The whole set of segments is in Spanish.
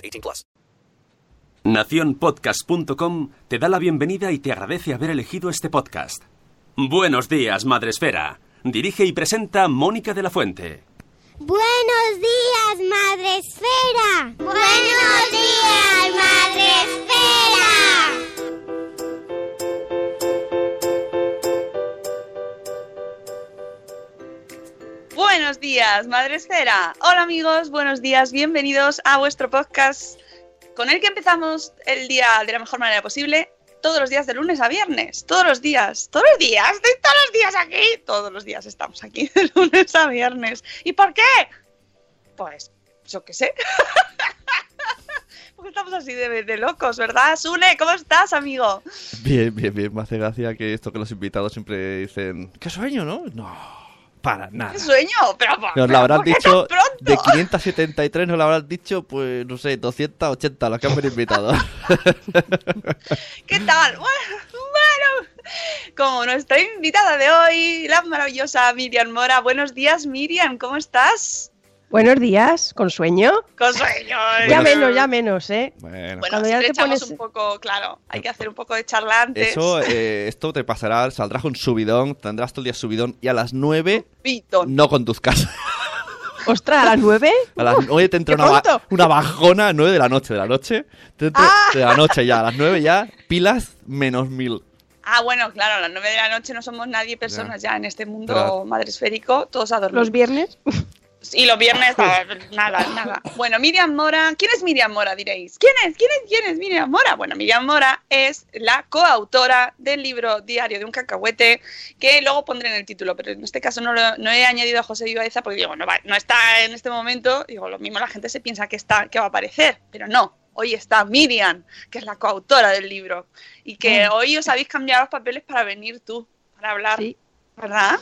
18 plus. Naciónpodcast.com te da la bienvenida y te agradece haber elegido este podcast. Buenos días, Madre Esfera. Dirige y presenta Mónica de la Fuente. Buenos días, Madre Esfera. Buenos días, Madre Buenos días, Madre Esfera. Hola amigos, buenos días, bienvenidos a vuestro podcast con el que empezamos el día de la mejor manera posible, todos los días de lunes a viernes, todos los días, todos los días, estoy todos los días aquí, todos los días estamos aquí de lunes a viernes. ¿Y por qué? Pues, yo qué sé. Porque estamos así de, de locos, ¿verdad? Sune, ¿cómo estás, amigo? Bien, bien, bien. Me hace gracia que esto que los invitados siempre dicen, ¡qué sueño, no! No, para nada. ¿Qué sueño? Pero, Nos pero lo habrán ¿por qué dicho de 573, nos lo habrán dicho, pues, no sé, 280 los que han venido invitados. ¿Qué tal? Bueno, como nuestra invitada de hoy, la maravillosa Miriam Mora. Buenos días, Miriam, ¿cómo estás? Buenos días, con sueño. Con sueño. Ya ¿eh? menos, ya menos, ¿eh? bueno, ya te pones- un poco, claro, hay que hacer un poco de charla antes. eso, eh, esto te pasará, saldrás con subidón, tendrás todo el día subidón y a las 9 Pitón. no conduzcas. Ostras, a las nueve. A las 9 te entra ¡Qué una, ba- una bajona, a 9 de la noche, de la noche. Te entra- ¡Ah! De la noche ya, a las 9 ya, pilas menos mil. Ah, bueno, claro, a las 9 de la noche no somos nadie personas ya, en este mundo madresférico, todos a dormir. Los viernes. Y los viernes, ah, nada, nada. Bueno, Miriam Mora, ¿quién es Miriam Mora, diréis? ¿Quién es? ¿Quién es? ¿Quién es Miriam Mora? Bueno, Miriam Mora es la coautora del libro Diario de un cacahuete, que luego pondré en el título, pero en este caso no, lo- no he añadido a José Vivaeza porque digo, no, va- no está en este momento, digo, lo mismo la gente se piensa que, está, que va a aparecer, pero no. Hoy está Miriam, que es la coautora del libro, y que Ah. hoy os habéis cambiado los papeles para venir tú, para hablar, Sí. ¿verdad?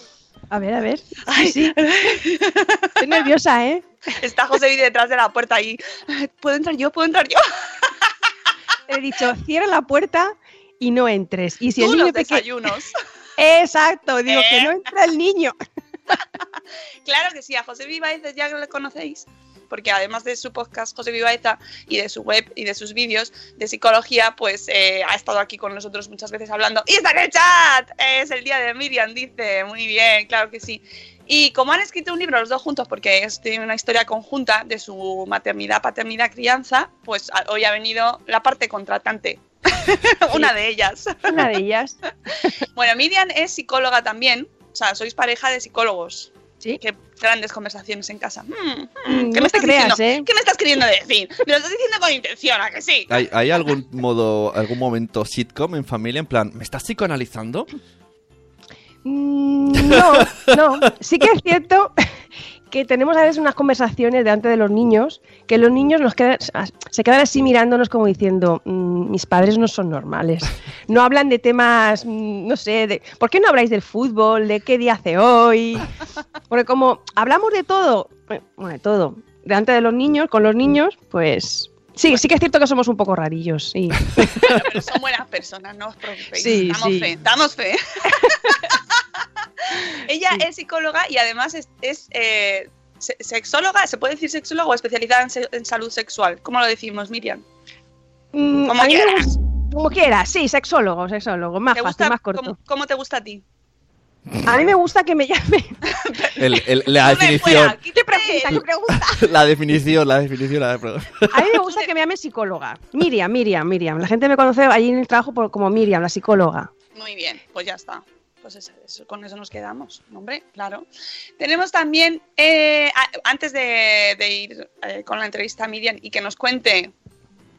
A ver, a ver. Ay, Sí, Estoy nerviosa, ¿eh? Está José Vive detrás de la puerta ahí. ¿Puedo entrar yo? ¿Puedo entrar yo? He dicho, cierra la puerta y no entres. Y si Tú el niño los pequeño. desayunos. Exacto, digo que ¿Eh? no entra el niño. Claro que sí, a José Vivaeza ya lo conocéis. Porque además de su podcast José Vivaeza y de su web y de sus vídeos de psicología, pues eh, ha estado aquí con nosotros muchas veces hablando. ¡Y está en el chat! Es el día de Miriam, dice. Muy bien, claro que sí. Y como han escrito un libro los dos juntos, porque es tiene una historia conjunta de su maternidad, paternidad, crianza, pues hoy ha venido la parte contratante. una de ellas. Una de ellas. Bueno, Miriam es psicóloga también. O sea, sois pareja de psicólogos. Sí. Qué grandes conversaciones en casa. Hmm, hmm, Mm, ¿Qué no me estás creas, diciendo? ¿eh? ¿Qué me estás queriendo decir? Me lo estás diciendo con intención, ¿a que sí? ¿Hay, hay algún modo, algún momento sitcom en familia en plan, ¿me estás psicoanalizando? Mm, No, no. Sí que es cierto que tenemos a veces unas conversaciones delante de los niños que los niños nos quedan, se quedan así mirándonos como diciendo, "Mm, mis padres no son normales. No hablan de temas, mm, no sé, de, ¿por qué no habláis del fútbol? ¿De qué día hace hoy? Porque como hablamos de todo, eh, bueno, de todo, delante de los niños, con los niños, pues... Sí, sí que es cierto que somos un poco rarillos, sí. Pero son buenas personas, no os preocupéis. Sí, damos sí. fe, damos fe. Ella es psicóloga y además es, es, eh, se- sexóloga, ¿se puede decir sexóloga o especializada en, se- en salud sexual? ¿Cómo lo decimos, Miriam? Mm, Como quieras. como quieras, sí, sexólogo, sexólogo, más ¿Te fácil, gusta, más corto. ¿cómo, cómo te gusta a ti? A mí me gusta que me llame. El- el- la No me definición, fuera, quítate pregunta? ¿Qué pregunta? la definición, la definición. la de- A mí me gusta que me llame psicóloga. Miriam, Miriam, Miriam. La gente me conoce allí en el trabajo por- como Miriam, la psicóloga. Muy bien, pues ya está. Pues eso- eso- con eso nos quedamos, hombre, claro. Tenemos también, eh, antes de, de ir eh, con la entrevista a Miriam y que nos cuente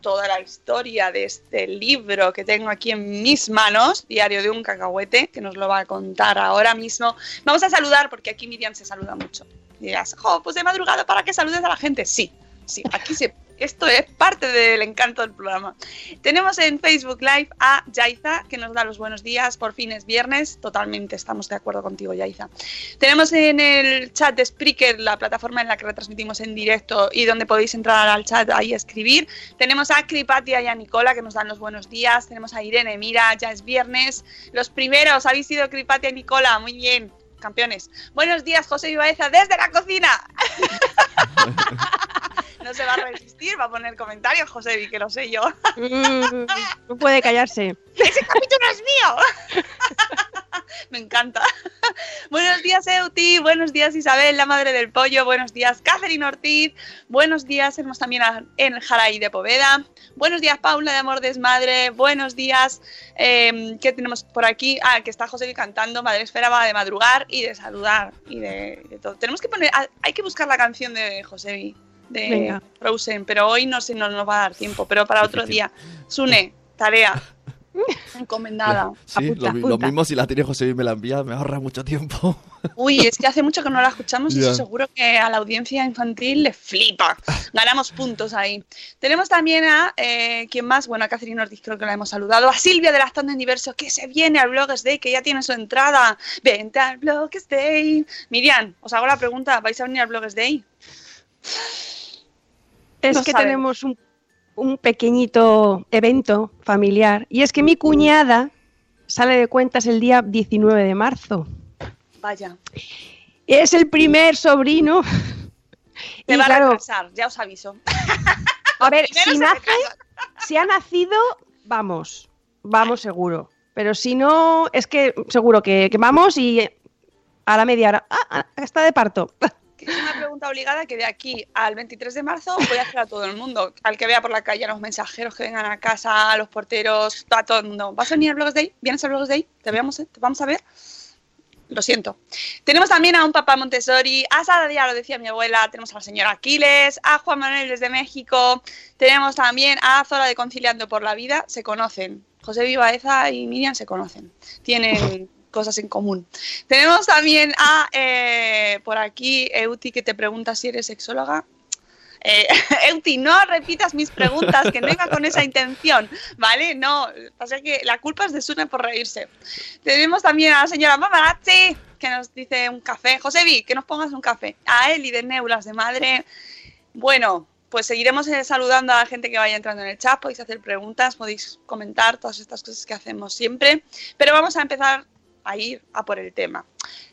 toda la historia de este libro que tengo aquí en mis manos, Diario de un cacahuete, que nos lo va a contar ahora mismo. Vamos a saludar porque aquí Miriam se saluda mucho. Y dirás, jo, pues he madrugado para que saludes a la gente. Sí, sí, aquí se... Esto es parte del encanto del programa. Tenemos en Facebook Live a Yaiza, que nos da los buenos días, por fin es viernes, totalmente estamos de acuerdo contigo, Yaiza. Tenemos en el chat de Spreaker, la plataforma en la que retransmitimos en directo y donde podéis entrar al chat ahí a escribir. Tenemos a Cripatia y a Nicola, que nos dan los buenos días. Tenemos a Irene, mira, ya es viernes. Los primeros habéis sido Cripatia y Nicola, muy bien. Campeones. Buenos días, José Ibaeza, desde la cocina. no se va a resistir, va a poner comentarios, José, que lo sé yo. Mm, no puede callarse. ¡Ese capítulo es mío! Me encanta. buenos días, Euti. Buenos días, Isabel, la madre del pollo. Buenos días, Catherine Ortiz. Buenos días, tenemos también a en Jaraí de Poveda. Buenos días, Paula de Amor Desmadre. Buenos días. eh, ¿Qué tenemos por aquí? Ah, que está José cantando. Madre Esfera va de madrugar y de saludar y de, de todo. Tenemos que poner. ah, Hay que buscar la canción de José de Venga. Frozen, pero hoy no sé, no nos va a dar tiempo, pero para otro día. Sune, tarea. Encomendada. Sí, Apunta, lo, mismo si la tiene José y me la envía, me ahorra mucho tiempo. Uy, es que hace mucho que no la escuchamos y Ya. eso seguro que a la audiencia infantil le flipa. Ganamos puntos ahí. Tenemos también a, eh, ¿quién más? Bueno, a Catherine Ortiz creo que la hemos saludado. A Silvia de Lactando en Diverso, que se viene al Blogs Day, que ya tiene su entrada. Vente al Blogs Day. Miriam, os hago la pregunta, ¿vais a venir al Blogs Day? Es No que tenemos un, un pequeñito evento familiar y es que mi cuñada sale de cuentas el día 19 de marzo. Vaya, Es el primer sobrino. te Y va a claro, retrasar, ya os aviso. a ver, si nace, si ha nacido, vamos, vamos seguro. Pero si no, es que seguro que, que vamos y a la media hora, ah, ah, está de parto. Una pregunta obligada que de aquí al 23 de marzo voy a hacer a todo el mundo. Al que vea por la calle, a los mensajeros que vengan a casa, a los porteros, a todo el mundo. ¿Vas a venir al Blogs Day? ¿Vienes al Blogs Day? ¿Te, veamos, eh? ¿Te vamos a ver? Lo siento. Tenemos también a un papá Montessori, a Sara ya lo decía mi abuela, tenemos a la señora Aquiles, a Juan Manuel desde México, tenemos también a Zora de Conciliando por la Vida, se conocen. José Vivaeza y Miriam se conocen. Tienen cosas en común. Tenemos también a, eh, por aquí, Euti, que te pregunta si eres sexóloga. Eh, Euti, no repitas mis preguntas, que no iba con esa intención, ¿vale? No, pasa que la culpa es de Sune por reírse. Tenemos también a la señora Mamarazzi, que nos dice un café. Josevi, que nos pongas un café. A Eli de Neulas de Madre. Bueno, pues seguiremos eh, saludando a la gente que vaya entrando en el chat. Podéis hacer preguntas, podéis comentar todas estas cosas que hacemos siempre. Pero vamos a empezar a ir a por el tema.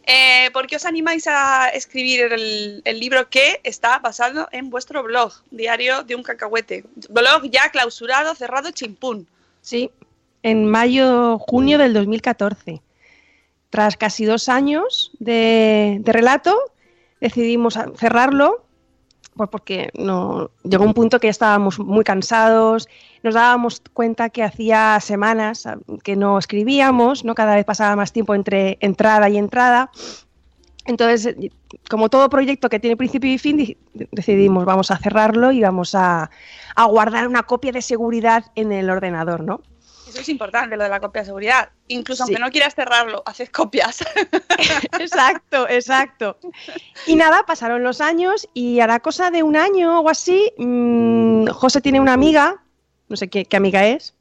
Eh, ¿Por qué os animáis a escribir el, libro que está basado en vuestro blog, Diario de un Cacahuete? Blog ya clausurado, cerrado, chimpún. Sí, en mayo, junio del 2014. Tras casi dos años de, relato, decidimos cerrarlo pues porque no, llegó un punto que ya estábamos muy cansados, nos dábamos cuenta que hacía semanas ah, que no escribíamos, ¿no? cada vez pasaba más tiempo entre entrada y entrada. Entonces, como todo proyecto que tiene principio y fin, di- decidimos vamos a cerrarlo y vamos a, a guardar una copia de seguridad en el ordenador, ¿no? Eso es importante, lo de la copia de seguridad. Incluso Sí. aunque no quieras cerrarlo, haces copias. Exacto, exacto. Y nada, pasaron los años y a la cosa de un año o así, mm, José tiene una amiga, no sé qué, qué amiga es.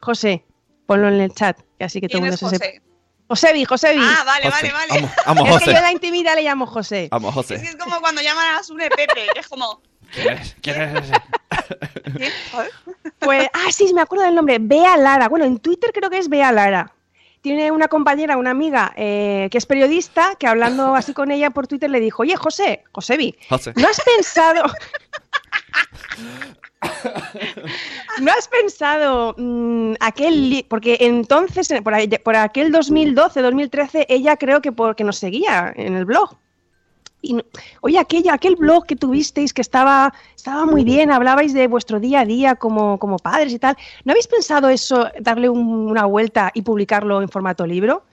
José, ponlo en el chat, que así que todo el ¿Quién mundo es se José? sepa. Josebi, Josebi. Ah, vale, José. vale, vale. Vamos, vamos, es que yo en José. la intimidad le llamo José. Vamos, Es que José. es como cuando llaman a Sune Pepe, que es como... ¿Quién es? ¿Quién. Pues, ah, sí, me acuerdo del nombre, Bea Lara. Bueno, en Twitter creo que es Bea Lara. Tiene una compañera, una amiga, eh, que es periodista, que hablando así con ella por Twitter le dijo, oye, José, Josebi, José. ¿no has pensado... ¿No has pensado mm, aquel... li- Porque entonces, por aquel 2012, 2013, ella creo que porque nos seguía en el blog. Y, oye, aquella, aquel blog que tuvisteis que estaba, estaba muy bien, hablabais de vuestro día a día como, como padres y tal. ¿No habéis pensado eso, darle un- una vuelta y publicarlo en formato libro?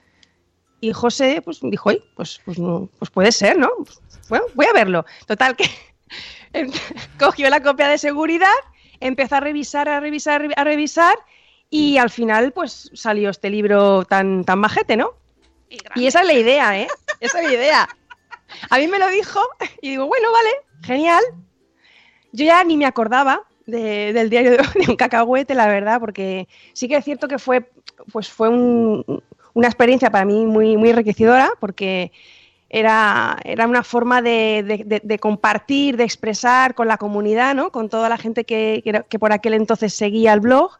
Y José pues, dijo, "Oye, pues, pues, no, pues puede ser, ¿no? Bueno, voy a verlo. Total, que cogió la copia de seguridad, empezó a revisar, a revisar, a revisar y al final pues salió este libro tan, tan majete, ¿no? Y. Y esa es la idea, ¿eh? Esa es la idea. A mí me lo dijo y digo, bueno, vale, genial. Yo ya ni me acordaba de- del diario de, un cacahuete, la verdad, porque sí que es cierto que fue, pues fue un- una experiencia para mí muy, muy enriquecedora, porque era, era una forma de, compartir, de expresar con la comunidad, ¿no? Con toda la gente que, que que por aquel entonces seguía el blog,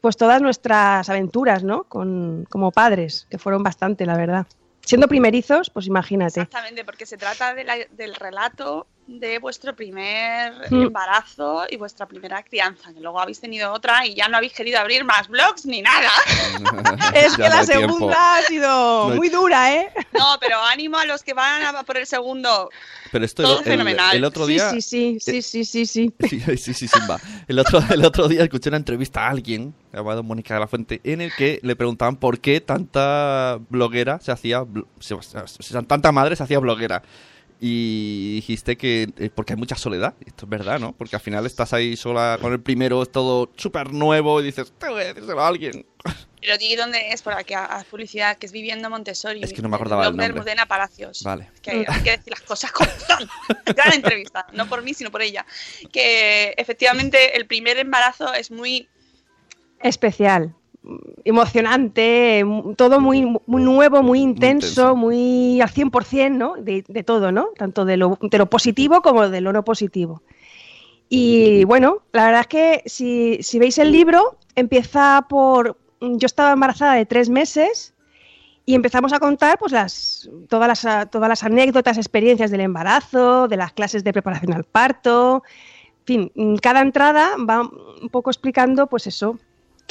pues todas nuestras aventuras, ¿no? Con, como padres, que fueron bastante, la verdad. Siendo primerizos, pues imagínate. Exactamente, porque se trata de la- del relato de vuestro primer Mm. embarazo y vuestra primera crianza, que luego habéis tenido otra y ya no habéis querido abrir más blogs ni nada. Es Ya que no la tiempo. segunda ha sido No muy dura, ¿eh? No, pero ánimo a los que van a por el segundo. Pero esto Todo el, fenomenal. el otro Sí, día... sí, sí, sí, sí, sí, sí. Sí, sí, sí, Simba. El otro, el otro día escuché una entrevista a alguien, llamado Mónica de la Fuente, en el que le preguntaban por qué tanta bloguera se hacía, se- tanta madre se hacía bloguera. Y dijiste que eh, porque hay mucha soledad. Esto es verdad, ¿no? Porque al final estás ahí sola con el primero, es todo súper nuevo y dices, te voy a decírselo a alguien. Pero di dónde es, por aquí haz publicidad, que es Viviendo Montessori. Es que no me acordaba el nombre. Almudena Palacios. Vale. Es que hay, hay que decir las cosas como son. Gran entrevista, no por mí, sino por ella. Que efectivamente el primer embarazo es muy Especial, emocionante, todo muy, muy nuevo, muy intenso, muy al 100%, ¿no? De, de todo, ¿no? Tanto de lo, de lo positivo como de lo no positivo. Y bueno, la verdad es que si, si veis el libro, empieza por... Yo estaba embarazada de tres meses y empezamos a contar pues las, todas, las, todas las anécdotas, experiencias del embarazo, de las clases de preparación al parto. En fin, cada entrada va un poco explicando pues eso,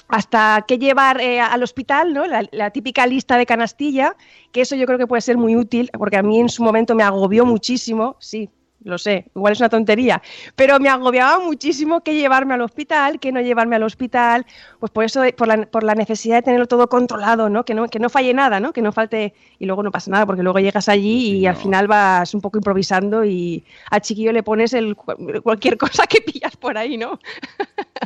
hasta qué llevar eh, al hospital, ¿no? La, la típica lista de canastilla, que eso yo creo que puede ser muy útil, porque a mí en su momento me agobió muchísimo, sí, lo sé, igual es una tontería, pero me agobiaba muchísimo qué llevarme al hospital, qué no llevarme al hospital, pues por eso, por la, por la necesidad de tenerlo todo controlado, ¿no? Que, ¿no? que no falle nada, ¿no? Que no falte, y luego no pasa nada, porque luego llegas allí y al final vas un poco improvisando y al chiquillo le pones el, cualquier cosa que pillas por ahí, ¿no?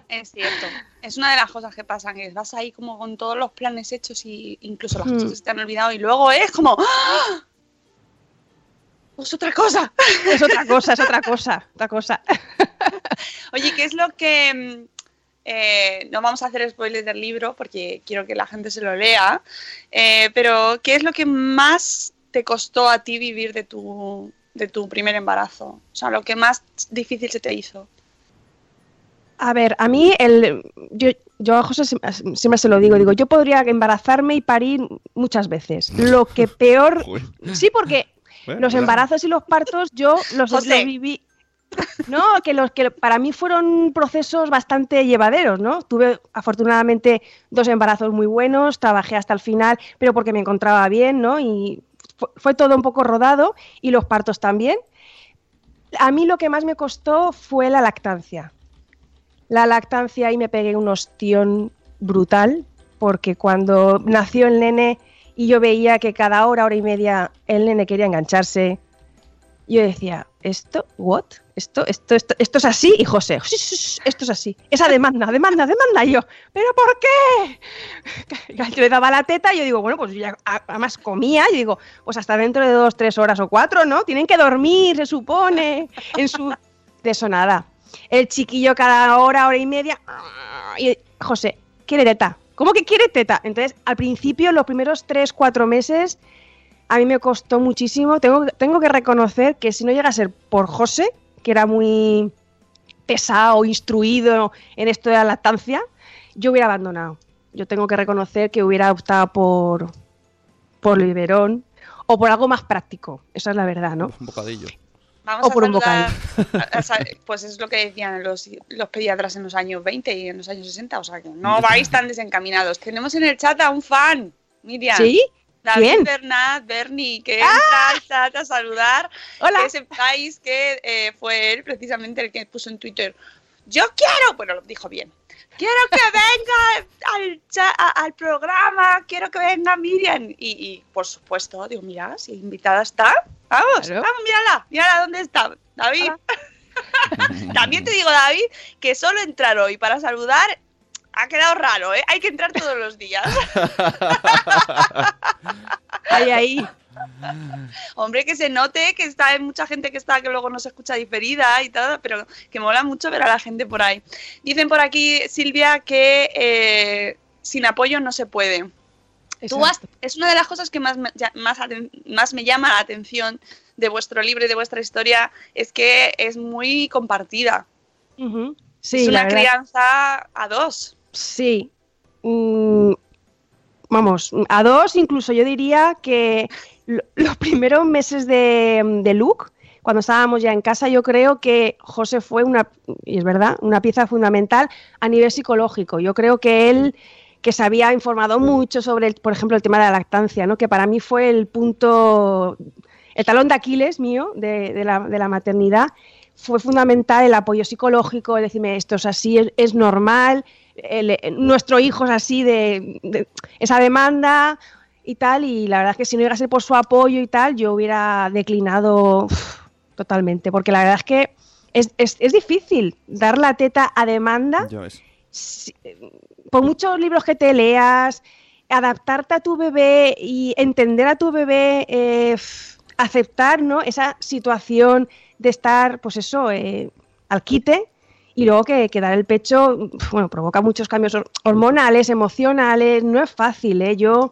Es cierto. Es una de las cosas que pasan, que vas ahí como con todos los planes hechos y incluso las Hmm. cosas que se te han olvidado y luego es como ¡ah! Pues otra cosa. Es otra cosa, es otra cosa, otra cosa. Oye, ¿qué es lo que... mm, eh, no vamos a hacer spoilers del libro porque quiero que la gente se lo lea, eh, pero ¿qué es lo que más te costó a ti vivir de tu, de tu primer embarazo? O sea, lo que más difícil se te hizo. A ver, a mí, el, yo, yo a José siem- siempre se lo digo, digo, yo podría embarazarme y parir muchas veces. Lo que peor... Sí, porque Bueno, los embarazos y los partos yo los, viví... No, que los que para mí fueron procesos bastante llevaderos, ¿no? Tuve afortunadamente dos embarazos muy buenos, trabajé hasta el final, pero porque me encontraba bien, ¿no? Y fue, fue todo un poco rodado y los partos también. A mí lo que más me costó fue la lactancia. La lactancia y me pegué un ostión brutal, porque cuando nació el nene y yo veía que cada hora, hora y media el nene quería engancharse, yo decía, ¿esto? ¿What? ¿Esto, esto, esto, esto es así? Y José, "Shh, shh, shh, esto es así. Esa demanda, demanda, demanda. Y yo, ¿pero por qué? Yo le daba la teta y yo digo, bueno, pues ya además comía y digo, pues hasta dentro de dos, tres horas o cuatro, ¿no? Tienen que dormir, se supone, en su... De eso nada. El chiquillo cada hora, hora y media. Y José, quiere teta. ¿Cómo que quiere teta? Entonces, al principio, los primeros tres, cuatro meses, a mí me costó muchísimo. Tengo, tengo que reconocer que si no llega a ser por José, que era muy pesado, instruido en esto de la lactancia, yo hubiera abandonado. Yo tengo que reconocer que hubiera optado por, por el biberón o por algo más práctico. Esa es la verdad, ¿no? Un bocadillo. Vamos O a por un a- a sa- Pues es lo que decían los, los pediatras en los años 20 y en los años 60. O sea que no vais tan desencaminados. Tenemos en el chat a un fan, Miriam. ¿Sí? David ¿Quién? Bernat, Bernie, que entra al chat a saludar. Hola. Que sepáis que eh, fue él precisamente el que puso en Twitter. Yo quiero, bueno, lo dijo bien. Quiero que venga al, cha- a- al programa, quiero que venga Miriam. Y, y, por supuesto, digo, mira, si invitada está, vamos, Claro. vamos, mírala, mírala dónde está, David. También te digo, David, que solo entrar hoy para saludar ha quedado raro, ¿eh? Hay que entrar todos los días. Ahí, ahí. Hombre, que se note que está hay mucha gente que está que luego no se escucha diferida y todo, pero que mola mucho ver a la gente por ahí. Dicen por aquí, Silvia, que eh, sin apoyo no se puede. Tú has- es una de las cosas que más me, más, más me llama la atención de vuestro libro y de vuestra historia, es que es muy compartida. Sí, es una crianza a dos. Sí. Mm, vamos, a dos incluso yo diría que los primeros meses de, de Luke, cuando estábamos ya en casa, yo creo que José fue una, y es verdad, una pieza fundamental a nivel psicológico. Yo creo que él que se había informado mucho sobre, por ejemplo, el tema de la lactancia, ¿no? que para mí fue el punto, el talón de Aquiles mío de, de la, de la maternidad, fue fundamental el apoyo psicológico, el decirme esto es así, es, es normal, el- nuestro hijo es así de esa demanda y tal, y la verdad es que si no llegase por su apoyo y tal, yo hubiera declinado uf, totalmente, porque la verdad es que es, es- es difícil dar la teta a demanda Ya ves. si- por muchos libros que te leas, adaptarte a tu bebé y entender a tu bebé, eh, aceptar ¿no? esa situación de estar, pues eso, eh, al quite y luego que, que dar el pecho, bueno, provoca muchos cambios hor- hormonales, emocionales, no es fácil, ¿eh? Yo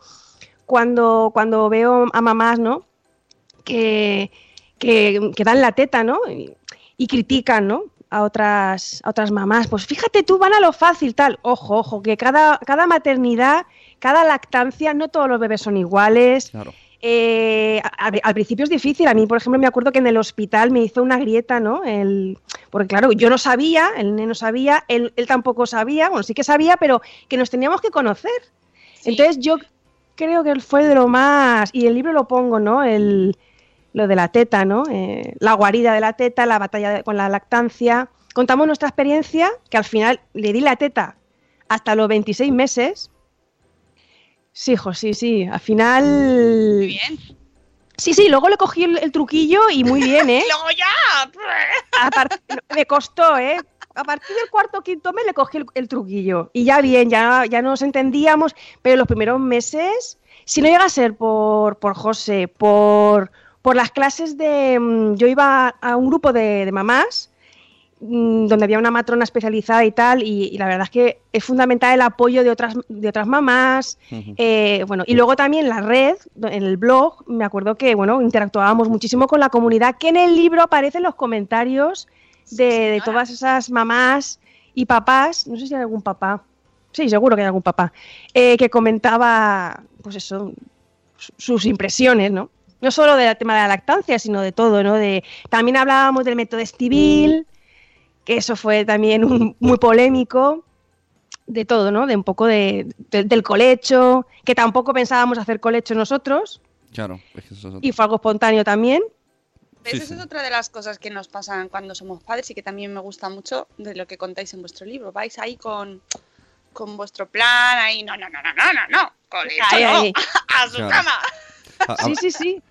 cuando, cuando veo a mamás, ¿no? Que, que, que dan la teta, ¿no? Y, y critican, ¿no? A otras, a otras mamás. Pues fíjate tú, van a lo fácil, tal. Ojo, ojo, que cada, cada maternidad, cada lactancia, no todos los bebés son iguales. Claro. Eh, al, al principio es difícil. A mí, por ejemplo, me acuerdo que en el hospital me hizo una grieta, ¿no? El, porque claro, yo no sabía, el nene no sabía, él, él tampoco sabía, bueno, sí que sabía, pero que nos teníamos que conocer. Sí. Entonces yo creo que fue de lo más, y el libro lo pongo, ¿no? El, lo de la teta, ¿no? Eh, la guarida de la teta, la batalla de- con la lactancia. Contamos nuestra experiencia, que al final le di la teta hasta los 26 meses. Sí, hijo, sí, sí. Al final. Muy bien. Sí, sí, luego le cogí el, el truquillo y muy bien, ¿eh? Luego ya. A part- me costó, ¿eh? A partir del cuarto o quinto mes le cogí el, el truquillo. Y ya bien, ya, ya nos entendíamos, pero los primeros meses, si no llega a ser por, por José, por, por las clases de... mm, Yo iba a un grupo de, de mamás mm, donde había una matrona especializada y tal, y, y la verdad es que es fundamental el apoyo de otras, de otras mamás, eh, bueno, y luego también la red, en el blog, me acuerdo que bueno, interactuábamos muchísimo con la comunidad, que en el libro aparecen los comentarios de, todas esas mamás y papás, no sé si hay algún papá, sí, seguro que hay algún papá, eh, que comentaba, pues eso, su- sus impresiones, ¿no? No solo del tema de la lactancia, sino de todo, ¿no? De, también hablábamos del método Estivil, que eso fue también un- muy polémico, de todo, ¿no? De un poco de, de- del colecho, que tampoco pensábamos hacer colecho nosotros, Claro. es que eso es otro. y fue algo espontáneo también. Sí, Esa sí. es otra de las cosas que nos pasan cuando somos padres y que también me gusta mucho de lo que contáis en vuestro libro. Vais ahí con, con vuestro plan, ahí, no, no, no, no, no, no, no, con esto Ahí, no, ahí. a su Claro. cama. Sí, sí, sí.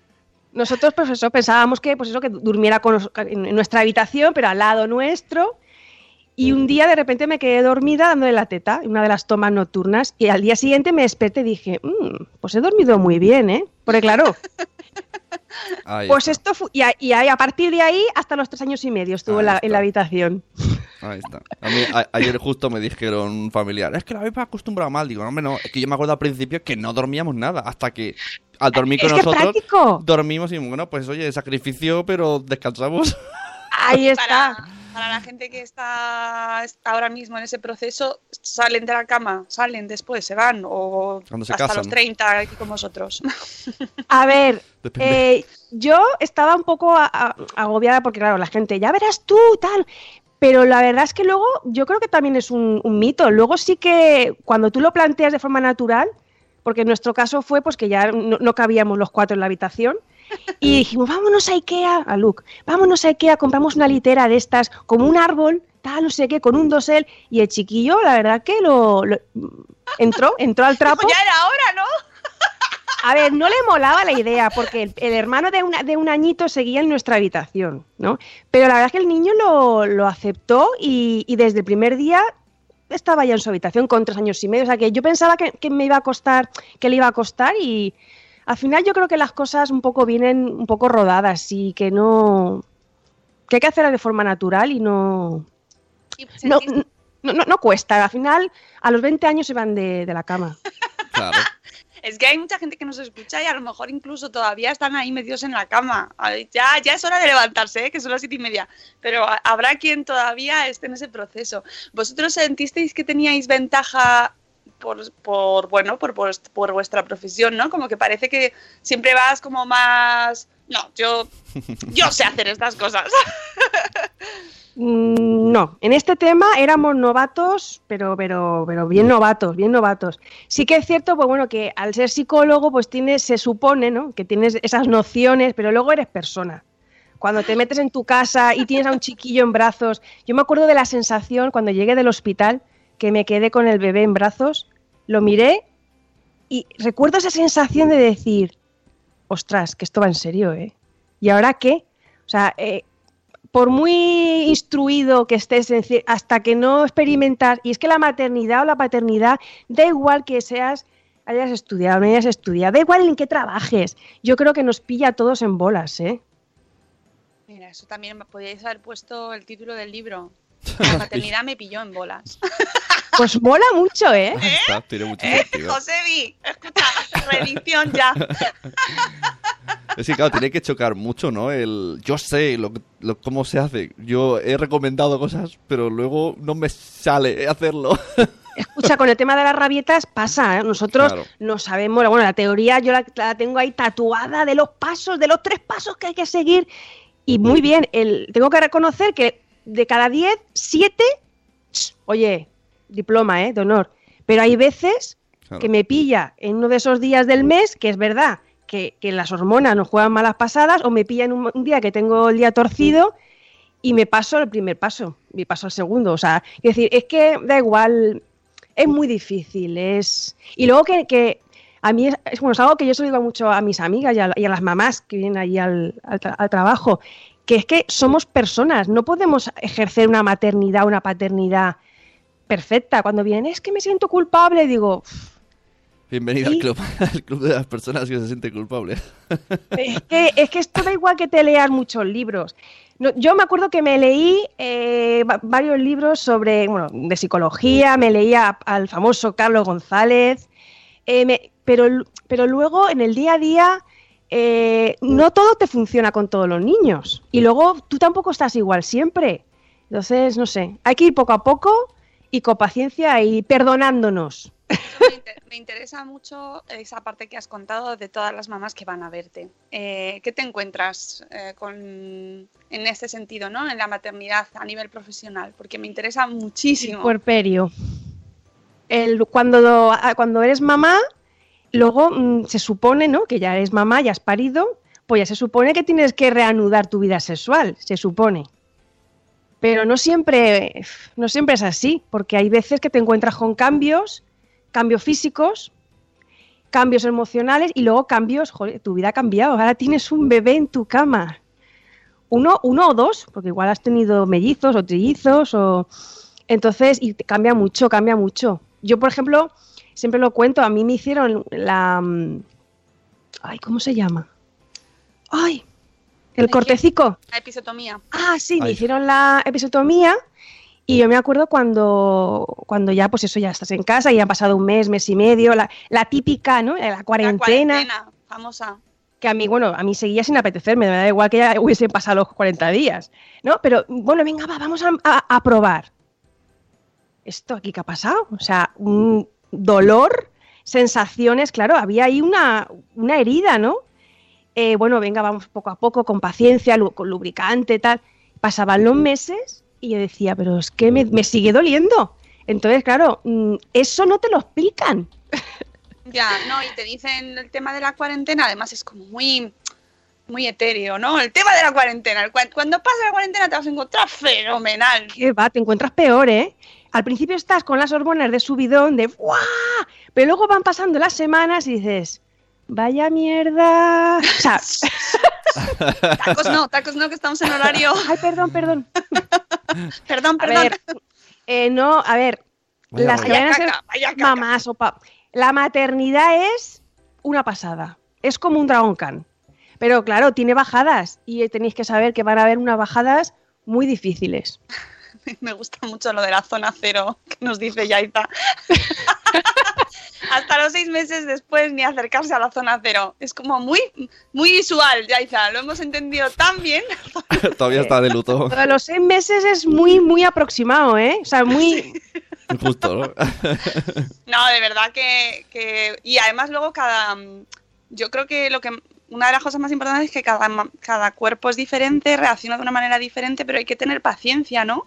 Nosotros, pues eso, pensábamos que, pues eso, que durmiera con en nuestra habitación, pero al lado nuestro. Y un día de repente me quedé dormida dándole la teta, una de las tomas nocturnas, y al día siguiente me desperté y dije, "Mm, pues he dormido muy bien, ¿eh? Porque claro, ahí pues está, esto y, a, y ahí, a partir de ahí hasta los tres años y medio estuvo Ahí en la, está. en la habitación. ahí está. A mí, a- ayer justo me dijeron un familiar, es que la habéis acostumbrado mal. Digo, no, hombre, no. Es que yo me acuerdo al principio que no dormíamos nada. Hasta que al dormir con Es nosotros, dormimos y bueno, pues oye, sacrificio, pero descansamos. Ahí está. Para, la gente que está ahora mismo en ese proceso, salen de la cama, salen después, se van, o Cuando se hasta casan. los 30, aquí con vosotros. A ver, eh, yo estaba un poco a- a- agobiada porque, claro, la gente, ya verás tú, tal. Pero la verdad es que luego yo creo que también es un, un mito. Luego sí que cuando tú lo planteas de forma natural, porque en nuestro caso fue pues que ya no, no cabíamos los cuatro en la habitación, y dijimos, vámonos a Ikea, a Luke, vámonos a Ikea, compramos una litera de estas, como un árbol, tal, no sé qué, con un dosel, y el chiquillo, la verdad que lo, lo- entró, entró al trapo. ya era hora, ¿no? A ver, no le molaba la idea, porque el, el hermano de, una- de un añito seguía en nuestra habitación, ¿no? Pero la verdad es que el niño lo, lo aceptó y, y desde el primer día estaba ya en su habitación con tres años y medio. O sea que yo pensaba que, que me iba a costar, que le iba a costar y al final yo creo que las cosas un poco vienen un poco rodadas y que no... que hay que hacerlas de forma natural y no... Y No, no, no, no cuesta, al final a los 20 años se van de, de la cama. Claro. Es que hay mucha gente que nos escucha y a lo mejor incluso todavía están ahí metidos en la cama. Ya, ya es hora de levantarse, ¿eh? que son las siete y media. Pero habrá quien todavía esté en ese proceso. ¿Vosotros sentisteis que teníais ventaja por, por bueno, por, por, por vuestra profesión, ¿no? Como que parece que siempre vas como más... No, yo, yo sé hacer estas cosas. Mm, No, en este tema éramos novatos, pero, pero, pero bien novatos, bien novatos. Sí que es cierto, pues bueno, que al ser psicólogo, pues tienes, se supone, ¿no? Que tienes esas nociones, pero luego eres persona. Cuando te metes en tu casa y tienes a un chiquillo en brazos, yo me acuerdo de la sensación cuando llegué del hospital, que me quedé con el bebé en brazos, lo miré y recuerdo esa sensación de decir, ostras, que esto va en serio, ¿eh? ¿Y ahora qué? O sea, eh, por muy instruido que estés, hasta que no experimentas, y es que la maternidad o la paternidad, da igual que seas, hayas estudiado, no hayas estudiado, da igual en qué trabajes, yo creo que nos pilla a todos en bolas, ¿eh? Mira, eso también podíais haber puesto el título del libro. La maternidad me pilló en bolas. Pues mola mucho, ¿eh? Está, tiene mucho ¿Eh? sentido. Josebi, escucha, reedición ya. Es que, claro, tiene que chocar mucho, ¿no? El yo sé lo, lo- cómo se hace. Yo he recomendado cosas, pero luego no me sale hacerlo. Escucha, con el tema de las rabietas pasa, ¿eh? Nosotros Claro. no sabemos, bueno, la teoría yo la, la tengo ahí tatuada de los pasos, de los tres pasos que hay que seguir. Y muy bien, el, tengo que reconocer que de cada 10, 7, oye, diploma, ¿eh? De honor. Pero hay veces Claro. que me pilla en uno de esos días del mes, que es verdad que, que las hormonas nos juegan malas pasadas, o me pilla en un, un día que tengo el día torcido y me paso el primer paso, y paso al segundo. O sea, es decir, es que da igual, es muy difícil, es... Y luego que, que a mí es, es, bueno, es algo que yo se lo digo mucho a mis amigas y a, y a las mamás que vienen allí al, al tra- al trabajo, que es que somos personas, no podemos ejercer una maternidad, una paternidad perfecta. Cuando vienen, es que me siento culpable, digo, Bienvenido Sí. al club, al club de las personas que se sienten culpables. Es que, es que esto da igual que te leas muchos libros. No, yo me acuerdo que me leí eh, va- varios libros sobre, bueno, de psicología, me leía al famoso Carlos González, eh, me- pero, pero luego en el día a día eh, no todo te funciona con todos los niños. Y luego tú tampoco estás igual siempre. Entonces, no sé, hay que ir poco a poco y con paciencia y perdonándonos. Me, inter- me interesa mucho esa parte que has contado de todas las mamás que van a verte. Eh, ¿Qué te encuentras eh, con, en este sentido, ¿no? en la maternidad a nivel profesional? Porque me interesa muchísimo. Puerperio. El, cuando, a- cuando eres mamá, luego mm, se supone, ¿no? Que ya eres mamá, ya has parido, pues ya se supone que tienes que reanudar tu vida sexual, se supone. Pero no siempre, no siempre es así, porque hay veces que te encuentras con cambios, cambios físicos, cambios emocionales y luego cambios, joder, tu vida ha cambiado, ahora tienes un bebé en tu cama. Uno, uno o dos, porque igual has tenido mellizos o trillizos o... Entonces, y te- cambia mucho, cambia mucho. Yo, por ejemplo, siempre lo cuento, a mí me hicieron la... mm, Ay, ¿cómo se llama? Ay, el cortecico. La episotomía. Ah, sí, me hicieron la episotomía y yo me acuerdo cuando, cuando ya, pues eso, ya estás en casa y ha pasado un mes, mes y medio, la, la típica, ¿no? La La cuarentena. cuarentena, famosa. que a mí, bueno, a mí seguía sin apetecerme, me da igual que ya hubiesen pasado los 40 días, ¿no? Pero bueno, venga, va, vamos a, a- a probar. ¿Esto aquí qué ha pasado? O sea, un dolor, sensaciones, claro, había ahí una, una herida, ¿no? Eh, bueno, venga, vamos poco a poco, con paciencia, lu- con lubricante, tal. Pasaban los meses y yo decía, pero es que me, me sigue doliendo. Entonces, claro, mm, eso no te lo explican. Ya, no, y te dicen el tema de la cuarentena, además es como muy, muy etéreo, ¿no? El tema de la cuarentena. Cuando pase la cuarentena te vas a encontrar fenomenal. Que va, te encuentras peor, ¿eh? Al principio estás con las hormonas de subidón, de ¡guau! Pero luego van pasando las semanas y dices, vaya mierda. O sea, Tacos no, tacos no, que estamos en horario. ay, perdón, perdón. Perdón, A perdón. ver, eh, no, a ver, Vaya las que vayan a ser caca, vaya caca. mamás o pa- La maternidad es una pasada. Es como un Dragon Khan. Pero claro, tiene bajadas y tenéis que saber que van a haber unas bajadas muy difíciles. Me gusta mucho lo de la zona cero que nos dice Yaiza. Hasta los seis meses después ni acercarse a la zona cero. Es como muy, muy visual, Yaiza. Lo hemos entendido tan bien. Todavía está de luto. De los seis meses es muy, muy aproximado, ¿eh? O sea, muy... Justo, ¿no? No, de verdad que, que- Y además luego cada... Yo creo que lo que... Una de las cosas más importantes es que cada, ma- cada cuerpo es diferente, reacciona de una manera diferente, pero hay que tener paciencia, ¿no?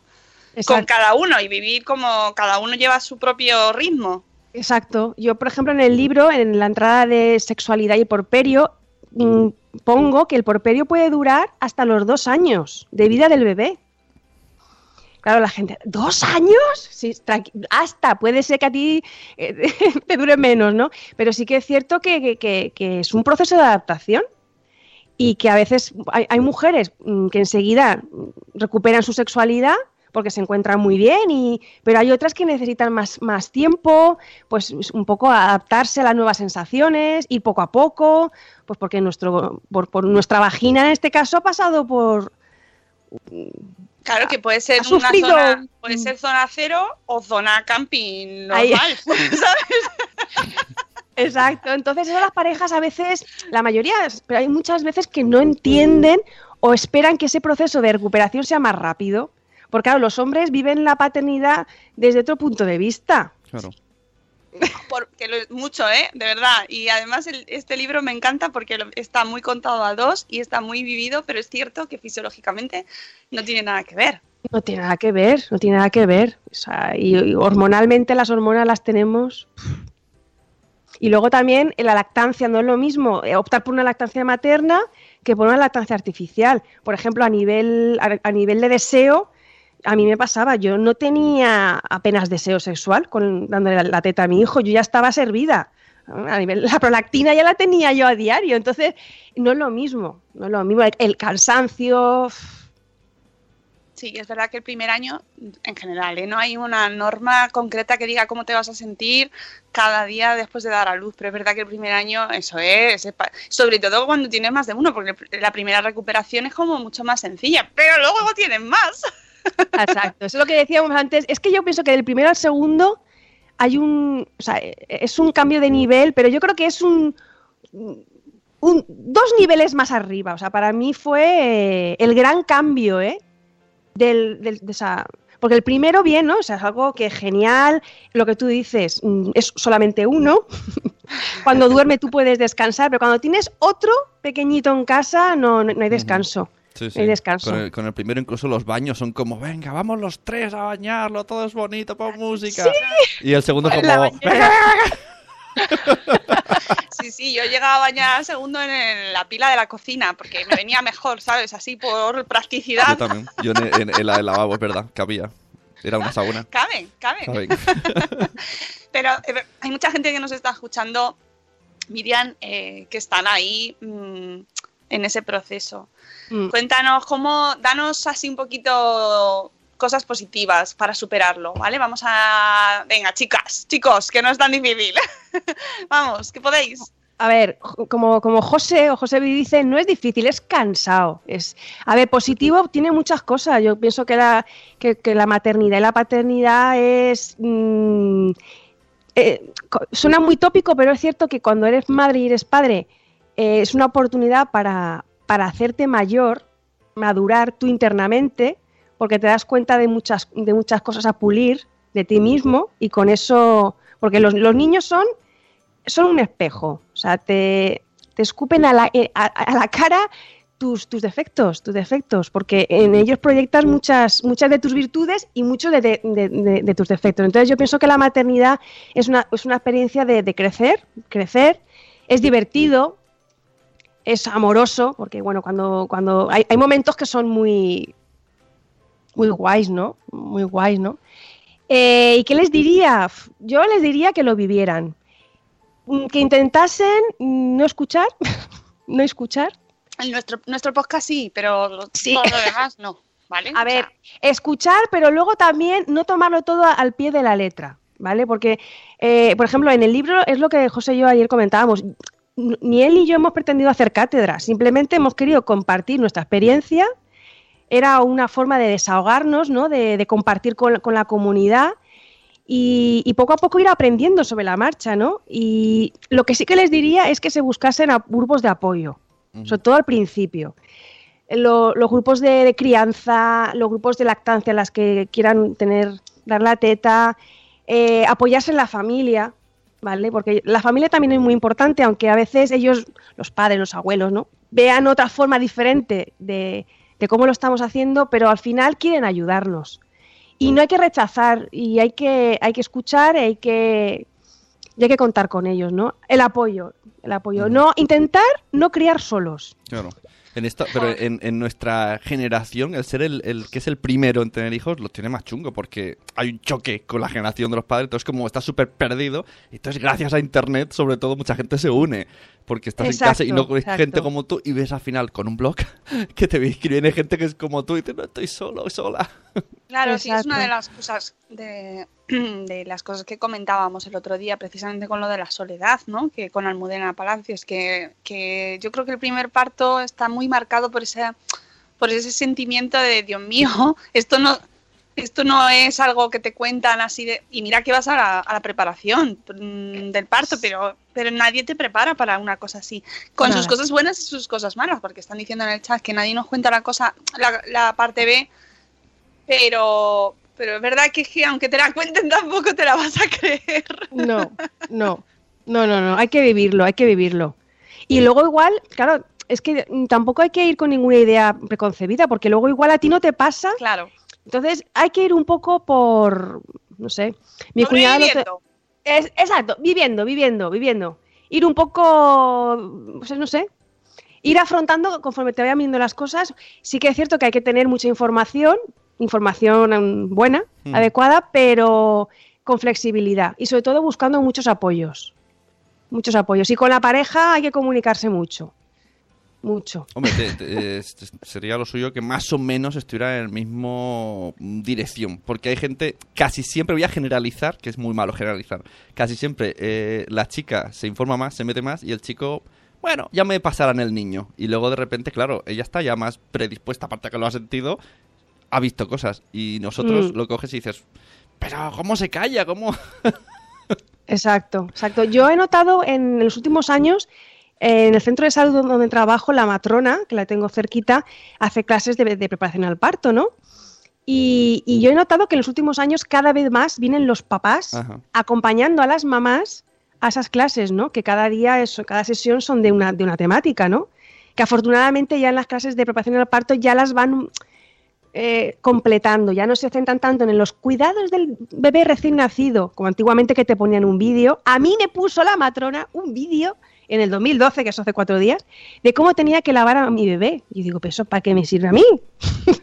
Con cada uno y vivir como cada uno lleva su propio ritmo. Exacto. Yo, por ejemplo, en el libro, en la entrada de sexualidad y porperio, mm, pongo que el porperio puede durar hasta los dos años de vida del bebé. Claro, la gente, ¿dos años? Sí, hasta, puede ser que a ti eh, te dure menos, ¿no? Pero sí que es cierto que, que- es un proceso de adaptación y que a veces hay, hay mujeres mm, que enseguida mm, recuperan su sexualidad porque se encuentran muy bien, y, pero hay otras que necesitan más, más tiempo, pues un poco adaptarse a las nuevas sensaciones, ir poco a poco, pues porque nuestro, por, por nuestra vagina en este caso ha pasado por... Claro que puede ser una sufrido- zona, puede ser zona cero o zona camping normal, ¿sabes? Exacto, entonces eso las parejas a veces, la mayoría, pero hay muchas veces que no entienden o esperan que ese proceso de recuperación sea más rápido. Porque claro, los hombres viven la paternidad desde otro punto de vista. Claro. Porque lo, mucho, ¿eh? De verdad. Y además el- este libro me encanta porque lo- está muy contado a dos y está muy vivido, pero es cierto que fisiológicamente no tiene nada que ver. No tiene nada que ver, no tiene nada que ver. O sea, y, y hormonalmente las hormonas las tenemos. Y luego también la lactancia no es lo mismo eh, optar por una lactancia materna que por una lactancia artificial. Por ejemplo, a nivel, a, a nivel de deseo, a mí me pasaba, yo no tenía apenas deseo sexual con dándole la, teta a mi hijo, yo ya estaba servida. A nivel, la prolactina ya la tenía yo a diario, entonces no es lo mismo, no es lo mismo. El, cansancio, Sí, es verdad que el primer año, en general, ¿eh? no hay una norma concreta que diga cómo te vas a sentir cada día después de dar a luz, pero es verdad que el primer año, eso es, es sobre todo cuando tienes más de uno, porque la primera recuperación es como mucho más sencilla, pero luego tienes más. Exacto, eso es lo que decíamos antes. Es que yo pienso que del primero al segundo hay un. O sea, es un cambio de nivel, pero yo creo que es un. un- dos niveles más arriba. O sea, para mí fue eh, el gran cambio, ¿eh? Del, del- de esa. Porque el primero, bien, ¿no? O sea, es algo que genial. Lo que tú dices, mm, es solamente uno. cuando duerme tú puedes descansar, pero cuando tienes otro pequeñito en casa, no, no hay descanso. Sí, hay descanso. Con el, con el primero incluso los baños son como, venga, vamos los tres a bañarlo, todo es bonito, pon música. Y el segundo como. Sí, sí, yo llegaba a bañar al segundo en el- la pila de la cocina, porque me venía mejor, ¿sabes? Así por yo practicidad. también. Yo en, en- en la del lavabo, es verdad, cabía. Era una sauna. Caben, caben. Caben. Pero eh, hay mucha gente que nos está escuchando, Miriam, eh, que están ahí mm, en ese proceso. Mm. Cuéntanos cómo, danos así un poquito cosas positivas para superarlo, ¿vale? Vamos a... Venga, chicas, chicos, que no es tan difícil. Vamos, que podéis. A ver, como, como José o José dice, no es difícil, es cansado. Es, a ver, positivo tiene muchas cosas. Yo pienso que la, que, que la maternidad y la paternidad es... mm, eh, suena muy tópico, pero es cierto que cuando eres madre y eres padre, eh, es una oportunidad para, para hacerte mayor, madurar tú internamente, porque te das cuenta de muchas, de muchas cosas a pulir de ti mismo y con eso, porque los, los niños son, son un espejo, o sea, te, te escupen a la, eh, a- a la cara tus, tus defectos, tus defectos, porque en ellos proyectas muchas, muchas de tus virtudes y muchos de, de- de- tus defectos. Entonces yo pienso que la maternidad es una, es una experiencia de crecer, crecer, es divertido, es amoroso, porque bueno, cuando, cuando hay, hay momentos que son muy, muy guays, ¿no? Muy guays, ¿no? Eh, ¿Y qué les diría? Yo les diría que lo vivieran. Mm, Que intentasen no escuchar, no escuchar. En nuestro, nuestro podcast sí, pero Sí. todo lo demás no. ¿Vale? A ver, escuchar, pero luego también no tomarlo todo al pie de la letra, ¿vale? Porque, eh, por ejemplo, en el libro es lo que José y yo ayer comentábamos. Ni él ni yo hemos pretendido hacer cátedra, simplemente hemos querido compartir nuestra experiencia. Era una forma de desahogarnos, ¿no? De, de compartir con, con la comunidad y, y poco a poco ir aprendiendo sobre la marcha, ¿no? Y lo que sí que les diría es que se buscasen a grupos de apoyo, sobre todo al principio lo- los grupos de, de crianza, los grupos de lactancia las que quieran tener, dar la teta, eh, apoyarse en la familia, ¿vale? Porque la familia también es muy importante, aunque a veces ellos, los padres, los abuelos, ¿no? Vean otra forma diferente de, de cómo lo estamos haciendo, pero al final quieren ayudarnos. Y no hay que rechazar, y hay que, hay que escuchar, y hay que, y hay que contar con ellos, ¿no? El apoyo, el apoyo. No, intentar no criar solos. Claro. En esta, pero en, en nuestra generación, el ser el, el que es el primero en tener hijos, lo tiene más chungo porque hay un choque con la generación de los padres. Entonces, como está súper perdido, entonces gracias a internet, sobre todo, mucha gente se une. Porque estás en casa y no Exacto, ves gente exacto. como tú y ves al final con un blog que te escribe gente que es como tú y dices, no estoy solo, sola. Claro, sí, es una Exacto. de las cosas de, de las cosas que comentábamos el otro día, precisamente con lo de la soledad, ¿no? Que con Almudena Palacios, que, que yo creo que el primer parto está muy marcado por ese, por ese sentimiento de Dios mío, esto no, esto no es algo que te cuentan así de. Y mira que vas a la, a la preparación mm, del parto, pero, pero nadie te prepara para una cosa así. Con sus cosas buenas y sus cosas malas, porque están diciendo en el chat que nadie nos cuenta la cosa, la, la parte B, pero, pero es verdad que, aunque te la cuenten tampoco te la vas a creer. No, no, no, no, no, hay que vivirlo, hay que vivirlo. Y luego igual, claro, es que tampoco hay que ir con ninguna idea preconcebida, porque luego igual a ti no te pasa, Claro. entonces hay que ir un poco por, no sé, mi cuñada no te- es, exacto, viviendo, viviendo, viviendo. Ir un poco, pues no sé, ir afrontando conforme te vayan viendo las cosas. Sí que es cierto que hay que tener mucha información, información buena, Mm. adecuada, pero con flexibilidad y sobre todo buscando muchos apoyos. Muchos apoyos. Y con la pareja hay que comunicarse mucho. Mucho. Hombre, te- sería lo suyo que más o menos estuviera en el mismo mm, dirección. Porque hay gente, casi siempre voy a generalizar, que es muy malo generalizar. Casi siempre eh, la chica se informa más, se mete más y el chico, bueno, ya me pasarán el niño. Y luego de repente, claro, ella está ya más predispuesta, aparte que lo ha sentido, ha visto cosas. Y nosotros Mm. lo coges y dices, pero ¿cómo se calla? ¿Cómo? Exacto, exacto. Yo he notado en los últimos años, eh, en el centro de salud donde trabajo, la matrona, que la tengo cerquita, hace clases de, de preparación al parto, ¿no? Y, y yo he notado que en los últimos años cada vez más vienen los papás Ajá. acompañando a las mamás a esas clases, ¿no? Que cada día, es- cada sesión son de una, de una temática, ¿no? Que afortunadamente ya en las clases de preparación al parto ya las van eh, completando, ya no se centran tanto en los cuidados del bebé recién nacido, como antiguamente que te ponían un vídeo. A mí me puso la matrona un vídeo en el 2012, que eso hace cuatro días, de cómo tenía que lavar a mi bebé. Y digo, ¿pero eso para qué me sirve a mí?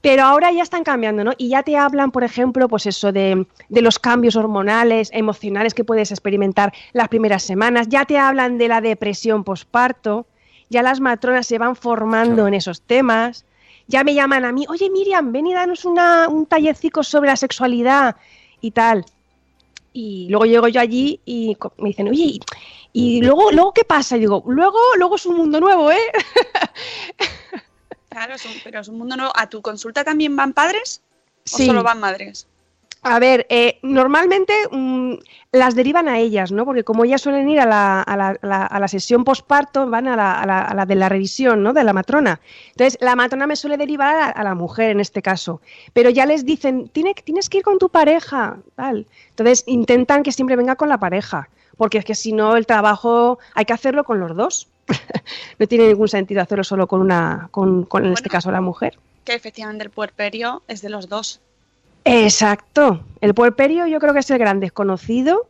Pero ahora ya están cambiando, ¿no? Y ya te hablan, por ejemplo, pues eso de, de los cambios hormonales, emocionales que puedes experimentar las primeras semanas. Ya te hablan de la depresión posparto. Ya las matronas se van formando Claro. en esos temas. Ya me llaman a mí, oye Miriam, ven y danos una, un tallercico sobre la sexualidad y tal. Y luego llego yo allí y me dicen, oye, ¿y, y luego, luego qué pasa? Y digo, luego, luego es un mundo nuevo, ¿eh? Claro, es un- pero es un mundo nuevo. ¿A tu consulta también van padres? ¿O Sí. solo van madres? A ver, eh, normalmente mm, las derivan a ellas, ¿no? Porque como ellas suelen ir a la, a la- a la- sesión posparto, van a la, a la- de la revisión, ¿no? De la matrona. Entonces, la matrona me suele derivar a, la mujer en este caso. Pero ya les dicen, "Tiene- tienes que ir con tu pareja, tal. Entonces, intentan que siempre venga con la pareja. Porque es que si no, el trabajo hay que hacerlo con los dos. no tiene ningún sentido hacerlo solo con una, con, con, en este caso, la mujer. Que efectivamente el puerperio es de los dos. Exacto. El puerperio yo creo que es el gran desconocido.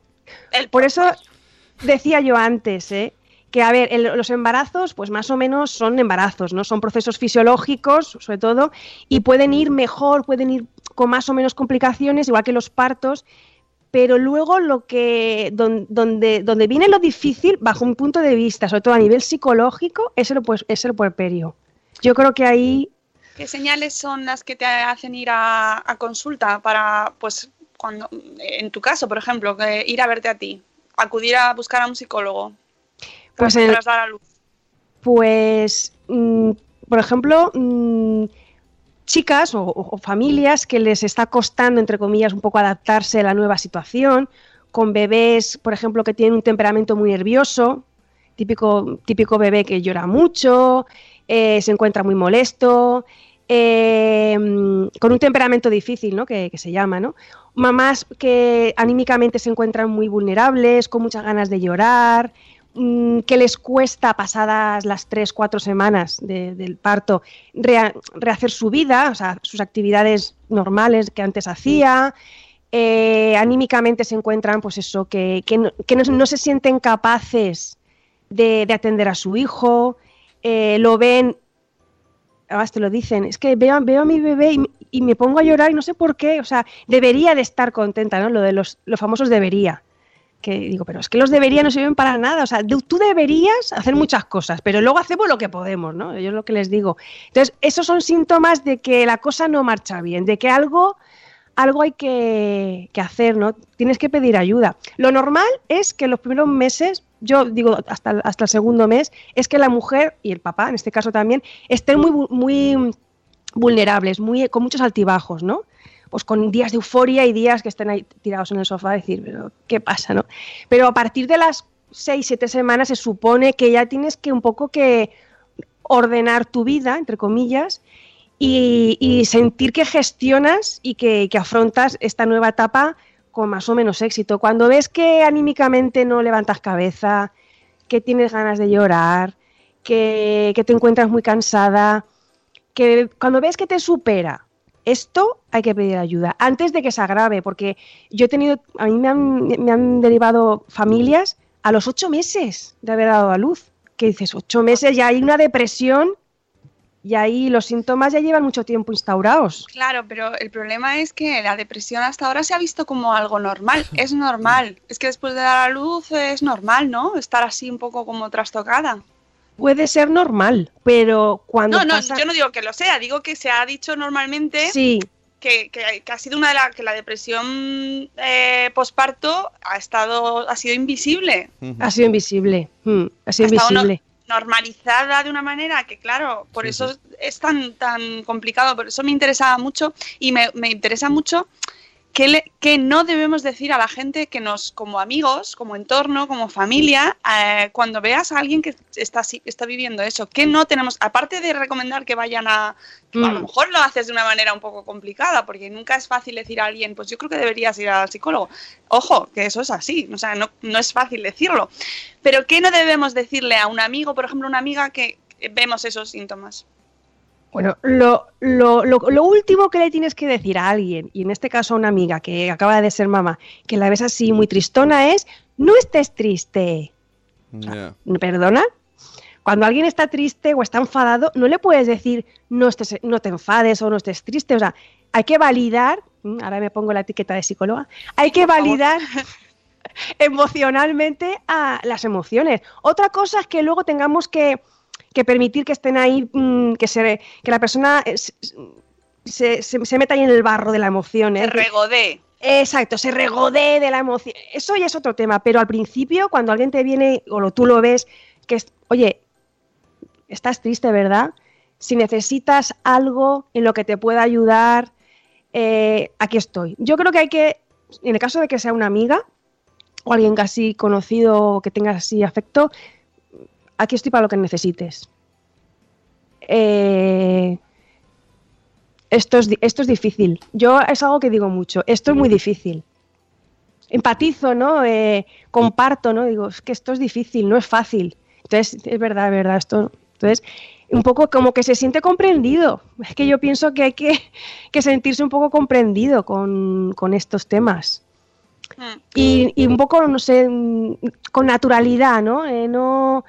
El Por eso decía yo antes, ¿eh? que a ver, el- los embarazos, pues más o menos son embarazos, ¿no? Son procesos fisiológicos, sobre todo, y pueden ir mejor, pueden ir con más o menos complicaciones, igual que los partos, pero luego lo que don- donde, donde viene lo difícil, bajo un punto de vista, sobre todo a nivel psicológico, es el, pues, es el puerperio. Yo creo que ahí ¿Qué señales son las que te hacen ir a, a consulta para, pues, cuando, en tu caso, por ejemplo, que ir a verte a ti, acudir a buscar a un psicólogo Pues el- tras dar a luz? Pues, mm, por ejemplo, mm, chicas o familias que les está costando, entre comillas, un poco adaptarse a la nueva situación, con bebés, por ejemplo, que tienen un temperamento muy nervioso, típico, típico bebé que llora mucho, eh, se encuentra muy molesto, eh, mm, con un temperamento difícil, ¿no? Que, que se llama, ¿no? Mamás que anímicamente se encuentran muy vulnerables, con muchas ganas de llorar, mm, que les cuesta, pasadas las tres, cuatro semanas de- del parto, rehacer su vida, o sea, sus actividades normales que antes hacía. eh, anímicamente se encuentran, pues eso, que, que no, que no- no se sienten capaces de, de atender a su hijo, eh, lo ven, además te lo dicen, es que veo, veo a mi bebé y, y me pongo a llorar y no sé por qué, o sea, debería de estar contenta, ¿no? Lo de los, los famosos debería que digo, pero es que los deberías no sirven para nada. O sea, tú deberías hacer muchas cosas, pero luego hacemos lo que podemos, ¿no? Yo es lo que les digo. Entonces, esos son síntomas de que la cosa no marcha bien, de que algo, algo hay que, que hacer, ¿no? Tienes que pedir ayuda. Lo normal es que los primeros meses, yo digo hasta, hasta el segundo mes, es que la mujer y el papá, en este caso también, estén muy, muy vulnerables, muy, con muchos altibajos, ¿no? Pues con días de euforia y días que estén ahí tirados en el sofá a decir, ¿qué pasa, no? Pero a partir de las seis, siete semanas se supone que ya tienes que un poco que ordenar tu vida, entre comillas, y, y sentir que gestionas y que, que afrontas esta nueva etapa con más o menos éxito. Cuando ves que anímicamente no levantas cabeza, que tienes ganas de llorar, que, te encuentras muy cansada, que cuando ves que te supera esto, hay que pedir ayuda antes de que se agrave, porque yo he tenido, a mí me han, me han derivado familias a los ocho meses de haber dado a luz. Que dices, ocho meses, ya hay una depresión y ahí los síntomas ya llevan mucho tiempo instaurados. Claro, pero el problema es que la depresión hasta ahora se ha visto como algo normal. Es normal. Es que después de dar a luz es normal, ¿no? Estar así un poco como trastocada. Puede ser normal, pero cuando No, no, pasa- yo no digo que lo sea, digo que se ha dicho normalmente Sí, que, que- que ha sido una de las que la depresión eh, posparto ha estado ha sido invisible, ha sido invisible. mm, ha sido invisible. Normalizada de una manera que claro, por Sí, eso sí. es tan tan complicado, por eso me interesaba mucho y me, me interesa mucho le- que no debemos decir a la gente que nos, como amigos, como entorno, como familia, eh, cuando veas a alguien que está, así- está viviendo eso, que no tenemos, aparte de recomendar que vayan a, a lo Mm. mejor lo haces de una manera un poco complicada, porque nunca es fácil decir a alguien, pues yo creo que deberías ir al psicólogo. Ojo, que eso es así, o sea, no, no es fácil decirlo. Pero ¿qué no debemos decirle a un amigo, por ejemplo, una amiga que vemos esos síntomas? Bueno, lo, lo, lo, lo último que le tienes que decir a alguien, y en este caso a una amiga que acaba de ser mamá, que la ves así muy tristona, es no estés triste. Ya. ¿Perdona? Cuando alguien está triste o está enfadado, no le puedes decir no, estés, no te enfades o no estés triste. O sea, hay que validar, mm, ahora me pongo la etiqueta de psicóloga, hay que validar emocionalmente a las emociones. Otra cosa es que luego tengamos que, que permitir que estén ahí, mm, que, se, que la persona eh, se, se- se- se meta ahí en el barro de la emoción. ¿eh? Se regodee. Exacto, se regodee de la emoción. Eso ya es otro tema, pero al principio, cuando alguien te viene o lo, tú lo ves, que es, oye, estás triste, ¿verdad? Si necesitas algo en lo que te pueda ayudar, eh, aquí estoy. Yo creo que hay que, en el caso de que sea una amiga o alguien casi conocido que tenga así afecto, aquí estoy para lo que necesites. Eh, esto, es, esto es difícil. Yo es algo que digo mucho. Esto es muy difícil. Empatizo, ¿no? Eh, comparto, ¿no? Digo, es que esto es difícil, no es fácil. Entonces, es verdad, es verdad. Esto, entonces, un poco como que se siente comprendido. Es que yo pienso que hay que, que sentirse un poco comprendido con, con estos temas. Mm. Y, y un poco, no sé, mm, con naturalidad, ¿no? Eh, no,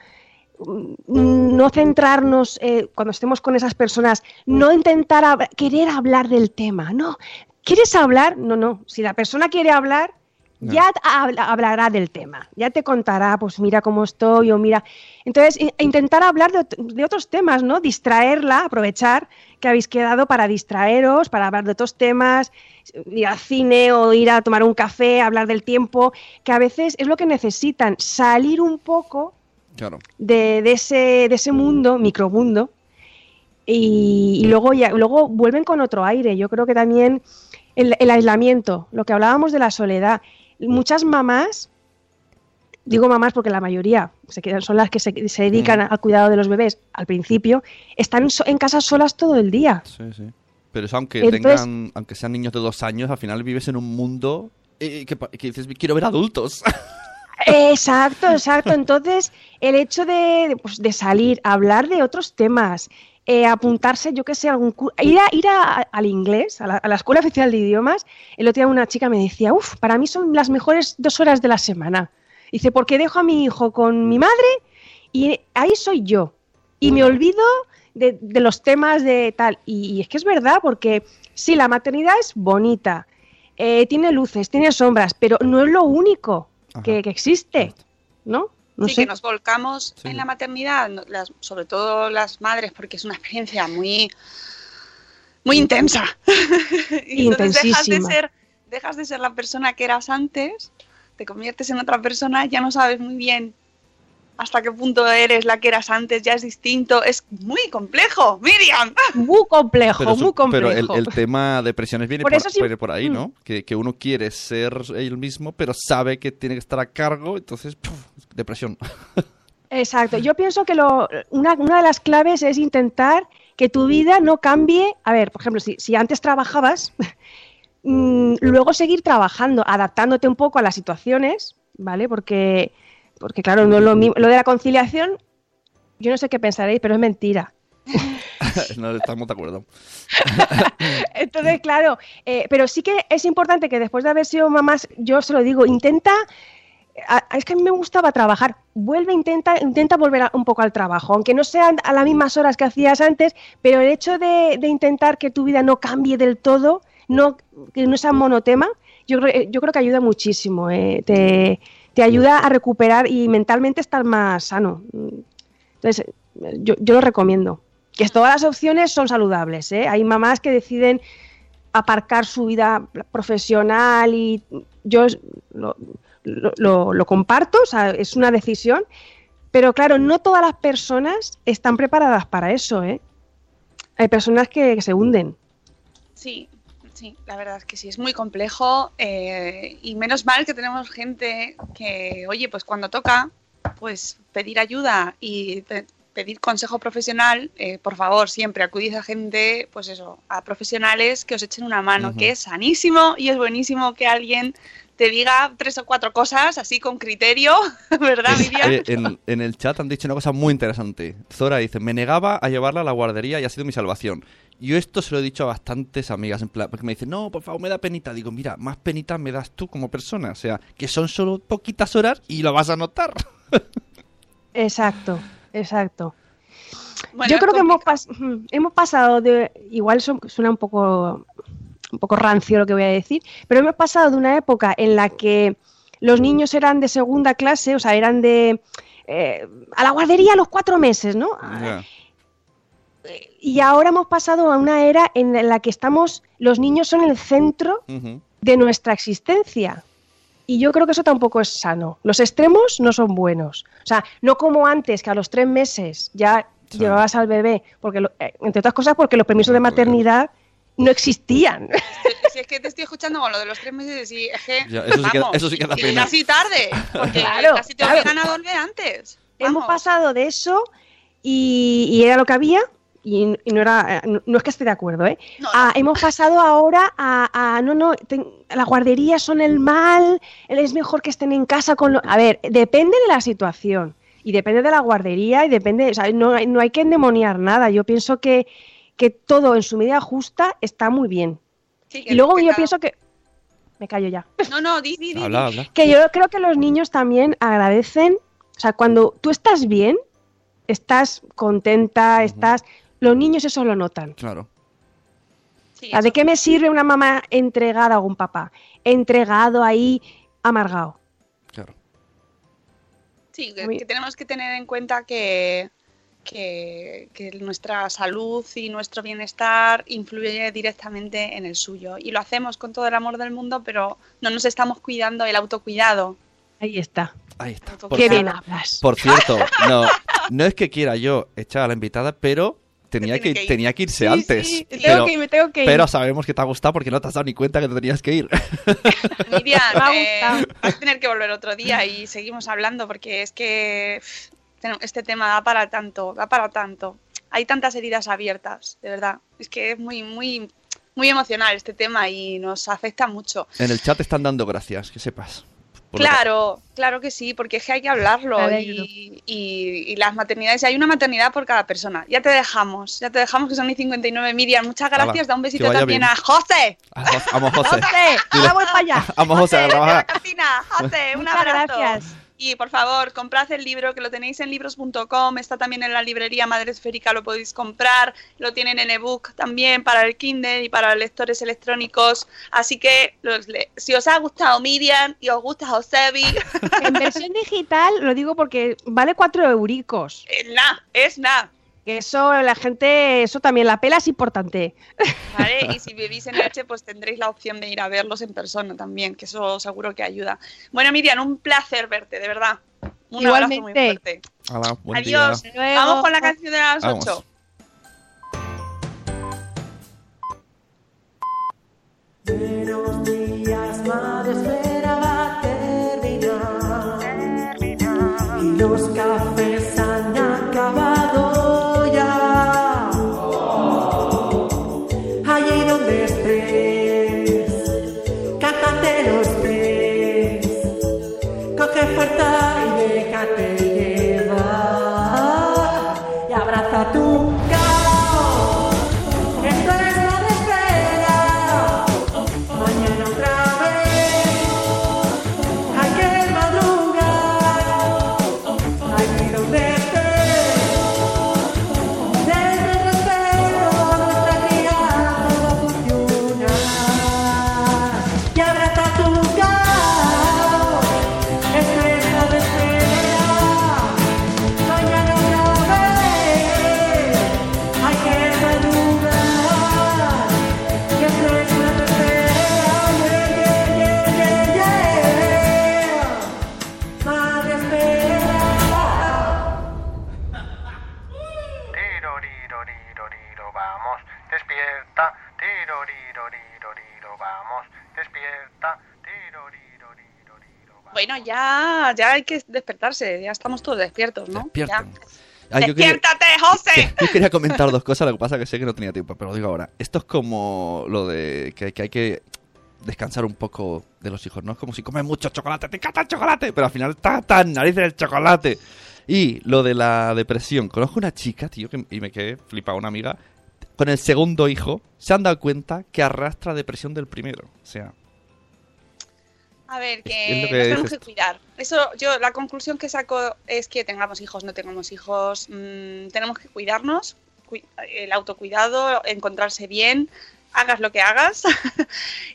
no centrarnos eh, cuando estemos con esas personas, no intentar hab- querer hablar del tema, no. ¿Quieres hablar? No, no. Si la persona quiere hablar, No. ya hablará del tema, ya te contará, pues mira cómo estoy o mira. Entonces, intentar hablar de, de otros temas, ¿no? Distraerla, aprovechar que habéis quedado para distraeros, para hablar de otros temas, ir al cine o ir a tomar un café, hablar del tiempo, que a veces es lo que necesitan, salir un poco Claro. de, de ese, de ese mundo, micromundo, y, y luego, ya, luego vuelven con otro aire. Yo creo que también el, el aislamiento, lo que hablábamos de la soledad, muchas mamás, digo mamás porque la mayoría se quedan, son las que se, se dedican al cuidado de los bebés al principio, están so- en casa solas todo el día. Sí, sí. Pero eso aunque Entonces- tengan, aunque sean niños de dos años, al final vives en un mundo eh, que, que dices, quiero ver adultos. Exacto, exacto. Entonces, el hecho de, pues, de salir, hablar de otros temas, eh, apuntarse, yo qué sé, algún ir, a, ir a- al inglés, a la, Escuela Oficial de Idiomas, el otro día una chica me decía, uff, para mí son las mejores dos horas de la semana. Dice, porque dejo a mi hijo con mi madre y ahí soy yo. Y me olvido de, de los temas de tal. Y, es que es verdad, porque sí, la maternidad es bonita, eh, tiene luces, tiene sombras, pero no es lo único. Que, que existe, ¿no? No sí, sé. que nos volcamos Sí. en la maternidad, las- sobre todo las madres, porque es una experiencia muy, muy intensa. y entonces dejas de Intensísima. ser, dejas de ser la persona que eras antes, te conviertes en otra persona, ya no sabes muy bien hasta qué punto eres la que eras antes, ya es distinto, es muy complejo, Miriam. Muy complejo, Pero, su- muy complejo. pero el, el tema depresiones viene Por por, eso sí- por ahí, Mm. ¿no? Que, que uno quiere ser él mismo, pero sabe que tiene que estar a cargo, entonces, puf, depresión. Exacto. Yo pienso que lo, una, una de las claves es intentar que tu vida no cambie. A ver, por ejemplo, si, si antes trabajabas, mm, luego seguir trabajando, adaptándote un poco a las situaciones, ¿vale? Porque, porque claro, no es lo mismo. Lo de la conciliación, yo no sé qué pensaréis, pero es mentira. no estamos de acuerdo. Entonces, claro, eh, pero sí que es importante que después de haber sido mamás, yo se lo digo, intenta, a- es que a mí me gustaba trabajar, vuelve, intenta, intenta volver a- un poco al trabajo, aunque no sean a las mismas horas que hacías antes, pero el hecho de, de intentar que tu vida no cambie del todo, no, que no sea monotema, yo, creo- yo creo que ayuda muchísimo, eh, te, te ayuda a recuperar y mentalmente estar más sano. Entonces, yo, yo lo recomiendo. Que todas las opciones son saludables. ¿eh? Hay mamás que deciden aparcar su vida profesional y yo lo, lo- lo- lo comparto, o sea, es una decisión, pero claro, no todas las personas están preparadas para eso. ¿eh? Hay personas que, que se hunden. Sí, sí, la verdad es que sí, es muy complejo eh, y menos mal que tenemos gente que, oye, pues cuando toca, pues pedir ayuda y pe- pedir consejo profesional, eh, por favor, siempre acudid a gente, pues eso, a profesionales que os echen una mano, que es sanísimo y es buenísimo que alguien te diga tres o cuatro cosas así con criterio, ¿verdad, Miriam? Eh, en, en el chat han dicho una cosa muy interesante. Zora dice, me negaba a llevarla a la guardería y ha sido mi salvación. Yo esto se lo he dicho a bastantes amigas, en plan, porque me dicen, no, por favor, me da penita. Digo, mira, más penita me das tú como persona. O sea, que son solo poquitas horas y lo vas a notar. Exacto, exacto. Bueno, Yo creo que hemos, pas- hemos pasado de. Igual son- suena un poco, un poco rancio lo que voy a decir, pero hemos pasado de una época en la que los niños eran de segunda clase, o sea, eran de. eh, a la guardería a los cuatro meses, ¿no? Y ahora hemos pasado a una era en la que estamos. Los niños son el centro de nuestra existencia. Y yo creo que eso tampoco es sano. Los extremos no son buenos. O sea, no como antes, que a los tres meses ya Sí. llevabas al bebé, porque lo- eh, entre otras cosas porque los permisos de maternidad no existían. Si es que te estoy escuchando con lo de los tres meses y es que. Ya, eso sí que- vamos, eso sí que da y pena. Casi tarde, porque Claro, casi te claro. obligan a dormir antes. Hemos pasado de eso y, y era lo que había. Y, y no era no, no es que esté de acuerdo, ¿eh? No, Ah, hemos pasado ahora a, a- no, no, ten- las guarderías son el mal, es mejor que estén en casa con lo... A ver, depende de la situación y depende de la guardería y depende, o sea, no, hay- no hay que endemoniar nada. Yo pienso que, que todo en su medida justa está muy bien. Sí, que- Y luego yo pienso que... Me callo ya. No, no, di, di, di, Habla, di. habla. Que yo creo que los niños también agradecen, o sea, cuando tú estás bien, estás contenta, estás... Los niños eso lo notan. Claro. Sí, ¿De qué me sirve una mamá entregada o un papá? Entregado ahí, amargado. Claro. Sí, que, que tenemos que tener en cuenta que, que, que nuestra salud y nuestro bienestar influye directamente en el suyo. Y lo hacemos con todo el amor del mundo, pero no nos estamos cuidando el autocuidado. Ahí está. Ahí está. Por Qué bien hablas. por cierto, no, no es que quiera yo echar a la invitada, pero tenía que, que ir. tenía que irse Sí, antes. sí, me pero, tengo que ir, me tengo que ir. pero sabemos que te ha gustado porque no te has dado ni cuenta que te tenías que ir. Miriam, Me ha eh, gustado. vas a tener que volver otro día y seguimos hablando porque es que este tema da para tanto, da para tanto. Hay tantas heridas abiertas, de verdad. Es que es muy, muy, muy emocional este tema y nos afecta mucho. En el chat te están dando gracias, que sepas. Claro, claro que sí, porque es que hay que hablarlo y, y- y las maternidades, hay una maternidad por cada persona. Ya te dejamos, ya te dejamos que son y 59. Miriam, muchas gracias, da un besito también bien. a José. Vamos, José. ¡José! ¡Ahora voy para allá! Vamos, José, a José, cantina. José, un Muchas abrazo. gracias. Y por favor, comprad el libro que lo tenéis en libros.com, está también en la librería Madre Esférica, lo podéis comprar, lo tienen en ebook también para el Kindle y para lectores electrónicos. Así que los le- si os ha gustado Miriam y os gusta Josebi, En versión digital, lo digo porque vale cuatro euricos. es nada, es nada. Que eso, la gente, eso también, la pela es importante. ¿Vale? Y si vivís en Elche, pues tendréis la opción de ir a verlos en persona también, que eso seguro que ayuda. Bueno, Miriam, un placer verte, de verdad. Un abrazo muy fuerte. Buen. Adiós. Luego. Vamos con la canción de las Vamos. 8. Buenos días, madre espera va a terminar. Y los cafés despertarse, ya estamos todos despiertos, ¿no? Despierten. Ah, yo quería- ¡Despiértate, José! Yo quería comentar dos cosas, lo que pasa es que sé que no tenía tiempo, pero lo digo ahora. Esto es como lo de que, que hay que descansar un poco de los hijos, ¿no? Es como si comes mucho chocolate, te encanta el chocolate, pero al final está tan narices el chocolate. Y lo de la depresión. Conozco una chica, tío, que, y me quedé flipado, una amiga, con el segundo hijo, se han dado cuenta que arrastra depresión del primero. O sea, A ver, que, nos tenemos que cuidar. Eso, yo, la conclusión que saco es que tengamos hijos, no tengamos hijos, mm, tenemos que cuidarnos, cui- el autocuidado, encontrarse bien, hagas lo que hagas.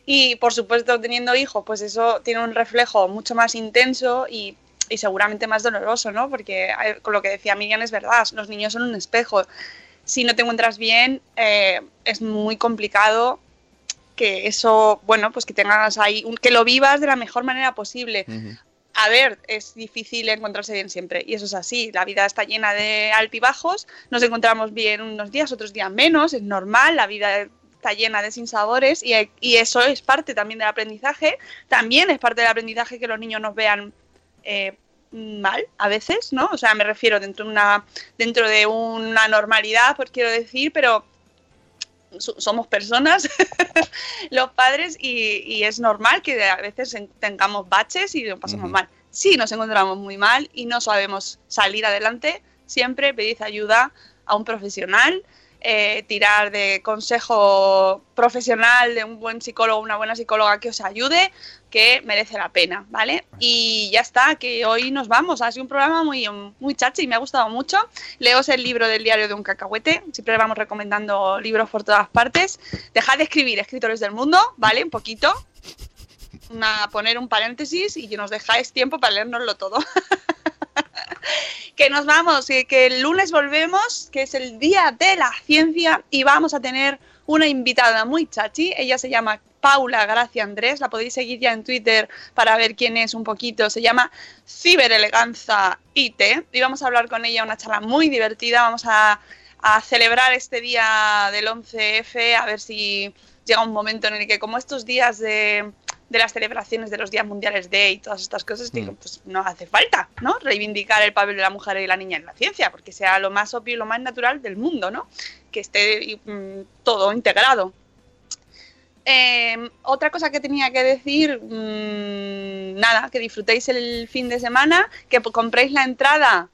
y por supuesto, teniendo hijos, pues eso tiene un reflejo mucho más intenso y, y seguramente más doloroso, ¿no? Porque eh, con lo que decía Miriam es verdad, los niños son un espejo. Si no te encuentras bien, eh, es muy complicado que eso, bueno, pues que tengas ahí, un- que lo vivas de la mejor manera posible. A ver, es difícil encontrarse bien siempre, y eso es así. La vida está llena de altibajos, nos encontramos bien unos días, otros días menos, es normal, la vida está llena de sinsabores y, y eso es parte también del aprendizaje. También es parte del aprendizaje que los niños nos vean eh, mal a veces, ¿no? O sea, me refiero dentro de una, dentro de una normalidad, pues quiero decir, pero somos personas, los padres, y, y es normal que a veces en- tengamos baches y lo pasemos mal. Si nos encontramos muy mal y no sabemos salir adelante, siempre pedid ayuda a un profesional, eh, tirar de consejo profesional de un buen psicólogo, una buena psicóloga que os ayude, que merece la pena, ¿vale? Y ya está, que hoy nos vamos. Ha sido un programa muy, muy chachi y me ha gustado mucho. Leos el libro del diario de un cacahuete. Siempre vamos recomendando libros por todas partes. Dejad de escribir escritores del mundo, ¿vale? Un poquito. Una, poner un paréntesis y que nos dejáis tiempo para leérnoslo todo. que nos vamos, que, que el lunes volvemos, que es el día de la ciencia y vamos a tener una invitada muy chachi. Ella se llama Paula Gracia Andrés, la podéis seguir ya en Twitter para ver quién es un poquito. Se llama Cibereleganza IT y vamos a hablar con ella una charla muy divertida. Vamos a, a celebrar este día del 11F, a ver si llega un momento en el que como estos días de, de las celebraciones de los días mundiales de y todas estas cosas, digo, Mm. pues no hace falta, ¿no? Reivindicar el papel de la mujer y la niña en la ciencia, porque sea lo más obvio y lo más natural del mundo, ¿no? Que esté mm, todo integrado. Eh, otra cosa que tenía que decir, mm, nada, que disfrutéis el fin de semana, que compréis la entrada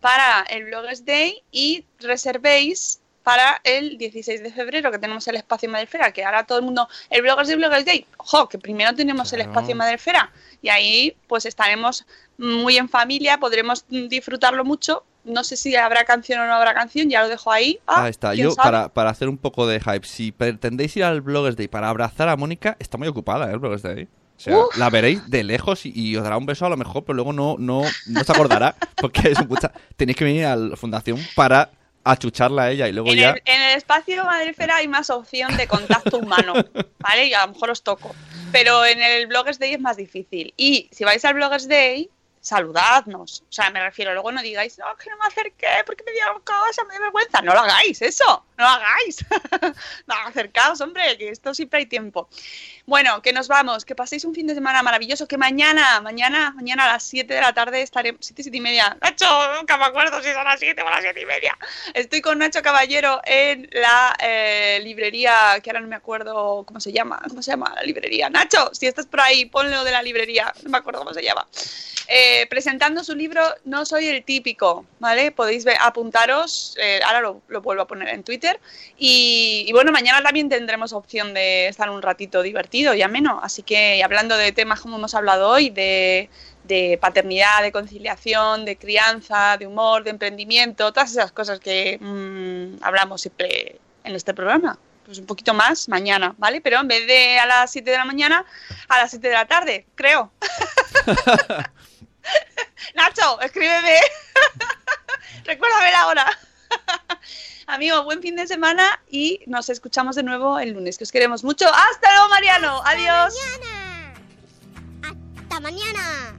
para el Bloggers Day y reservéis para el 16 de febrero, que tenemos el espacio Madrefera, que ahora todo el mundo, el Bloggers Day, Bloggers Day, ojo, que primero tenemos el espacio Madrefera y ahí pues estaremos muy en familia, podremos mm, disfrutarlo mucho. No sé si habrá canción o no habrá canción, ya lo dejo ahí. Ah, Ahí está. ¿quién Yo, para, para hacer un poco de hype, si pretendéis ir al Bloggers Day para abrazar a Mónica, está muy ocupada, ¿eh? El Bloggers Day. O sea, Uf. la veréis de lejos y, y os dará un beso a lo mejor, pero luego no, no, no se acordará, porque es mucha... Tenéis que venir a la fundación para achucharla a ella y luego En ya... el, en el espacio Madrefera hay más opción de contacto humano, ¿vale? Y a lo mejor os toco. Pero en el Bloggers Day es más difícil. Y si vais al Bloggers Day, saludadnos. O sea, me refiero, luego no digáis, no, que no me acerqué porque me dieron cosas, me da vergüenza. No lo hagáis, eso, no lo hagáis. no, acercaos, hombre, que esto siempre hay tiempo. Bueno, que nos vamos, que paséis un fin de semana maravilloso, que mañana, mañana, mañana a las 7 de la tarde estaremos, 7, 7 y media. Nacho, nunca me acuerdo si son las 7 o las 7 y media. Estoy con Nacho Caballero en la eh, librería, que ahora no me acuerdo cómo se llama, cómo se llama la librería. Nacho, si estás por ahí, ponlo de la librería, no me acuerdo cómo se llama. Eh, presentando su libro No soy el típico, ¿vale? Podéis ver, apuntaros, eh, ahora lo, lo vuelvo a poner en Twitter. Y, y bueno, mañana también tendremos opción de estar un ratito divertido y ameno. Así que hablando de temas como hemos hablado hoy, de, de paternidad, de conciliación, de crianza, de humor, de emprendimiento, todas esas cosas que mm, hablamos siempre en este programa. Pues un poquito más mañana, ¿vale? Pero en vez de a las 7 de la mañana, a las 7 de la tarde, creo. Nacho, escríbeme. Recuérdame la hora. Amigo, buen fin de semana y nos escuchamos de nuevo el lunes, que os queremos mucho. Hasta luego, Mariano. Adiós. Mañana. Hasta mañana.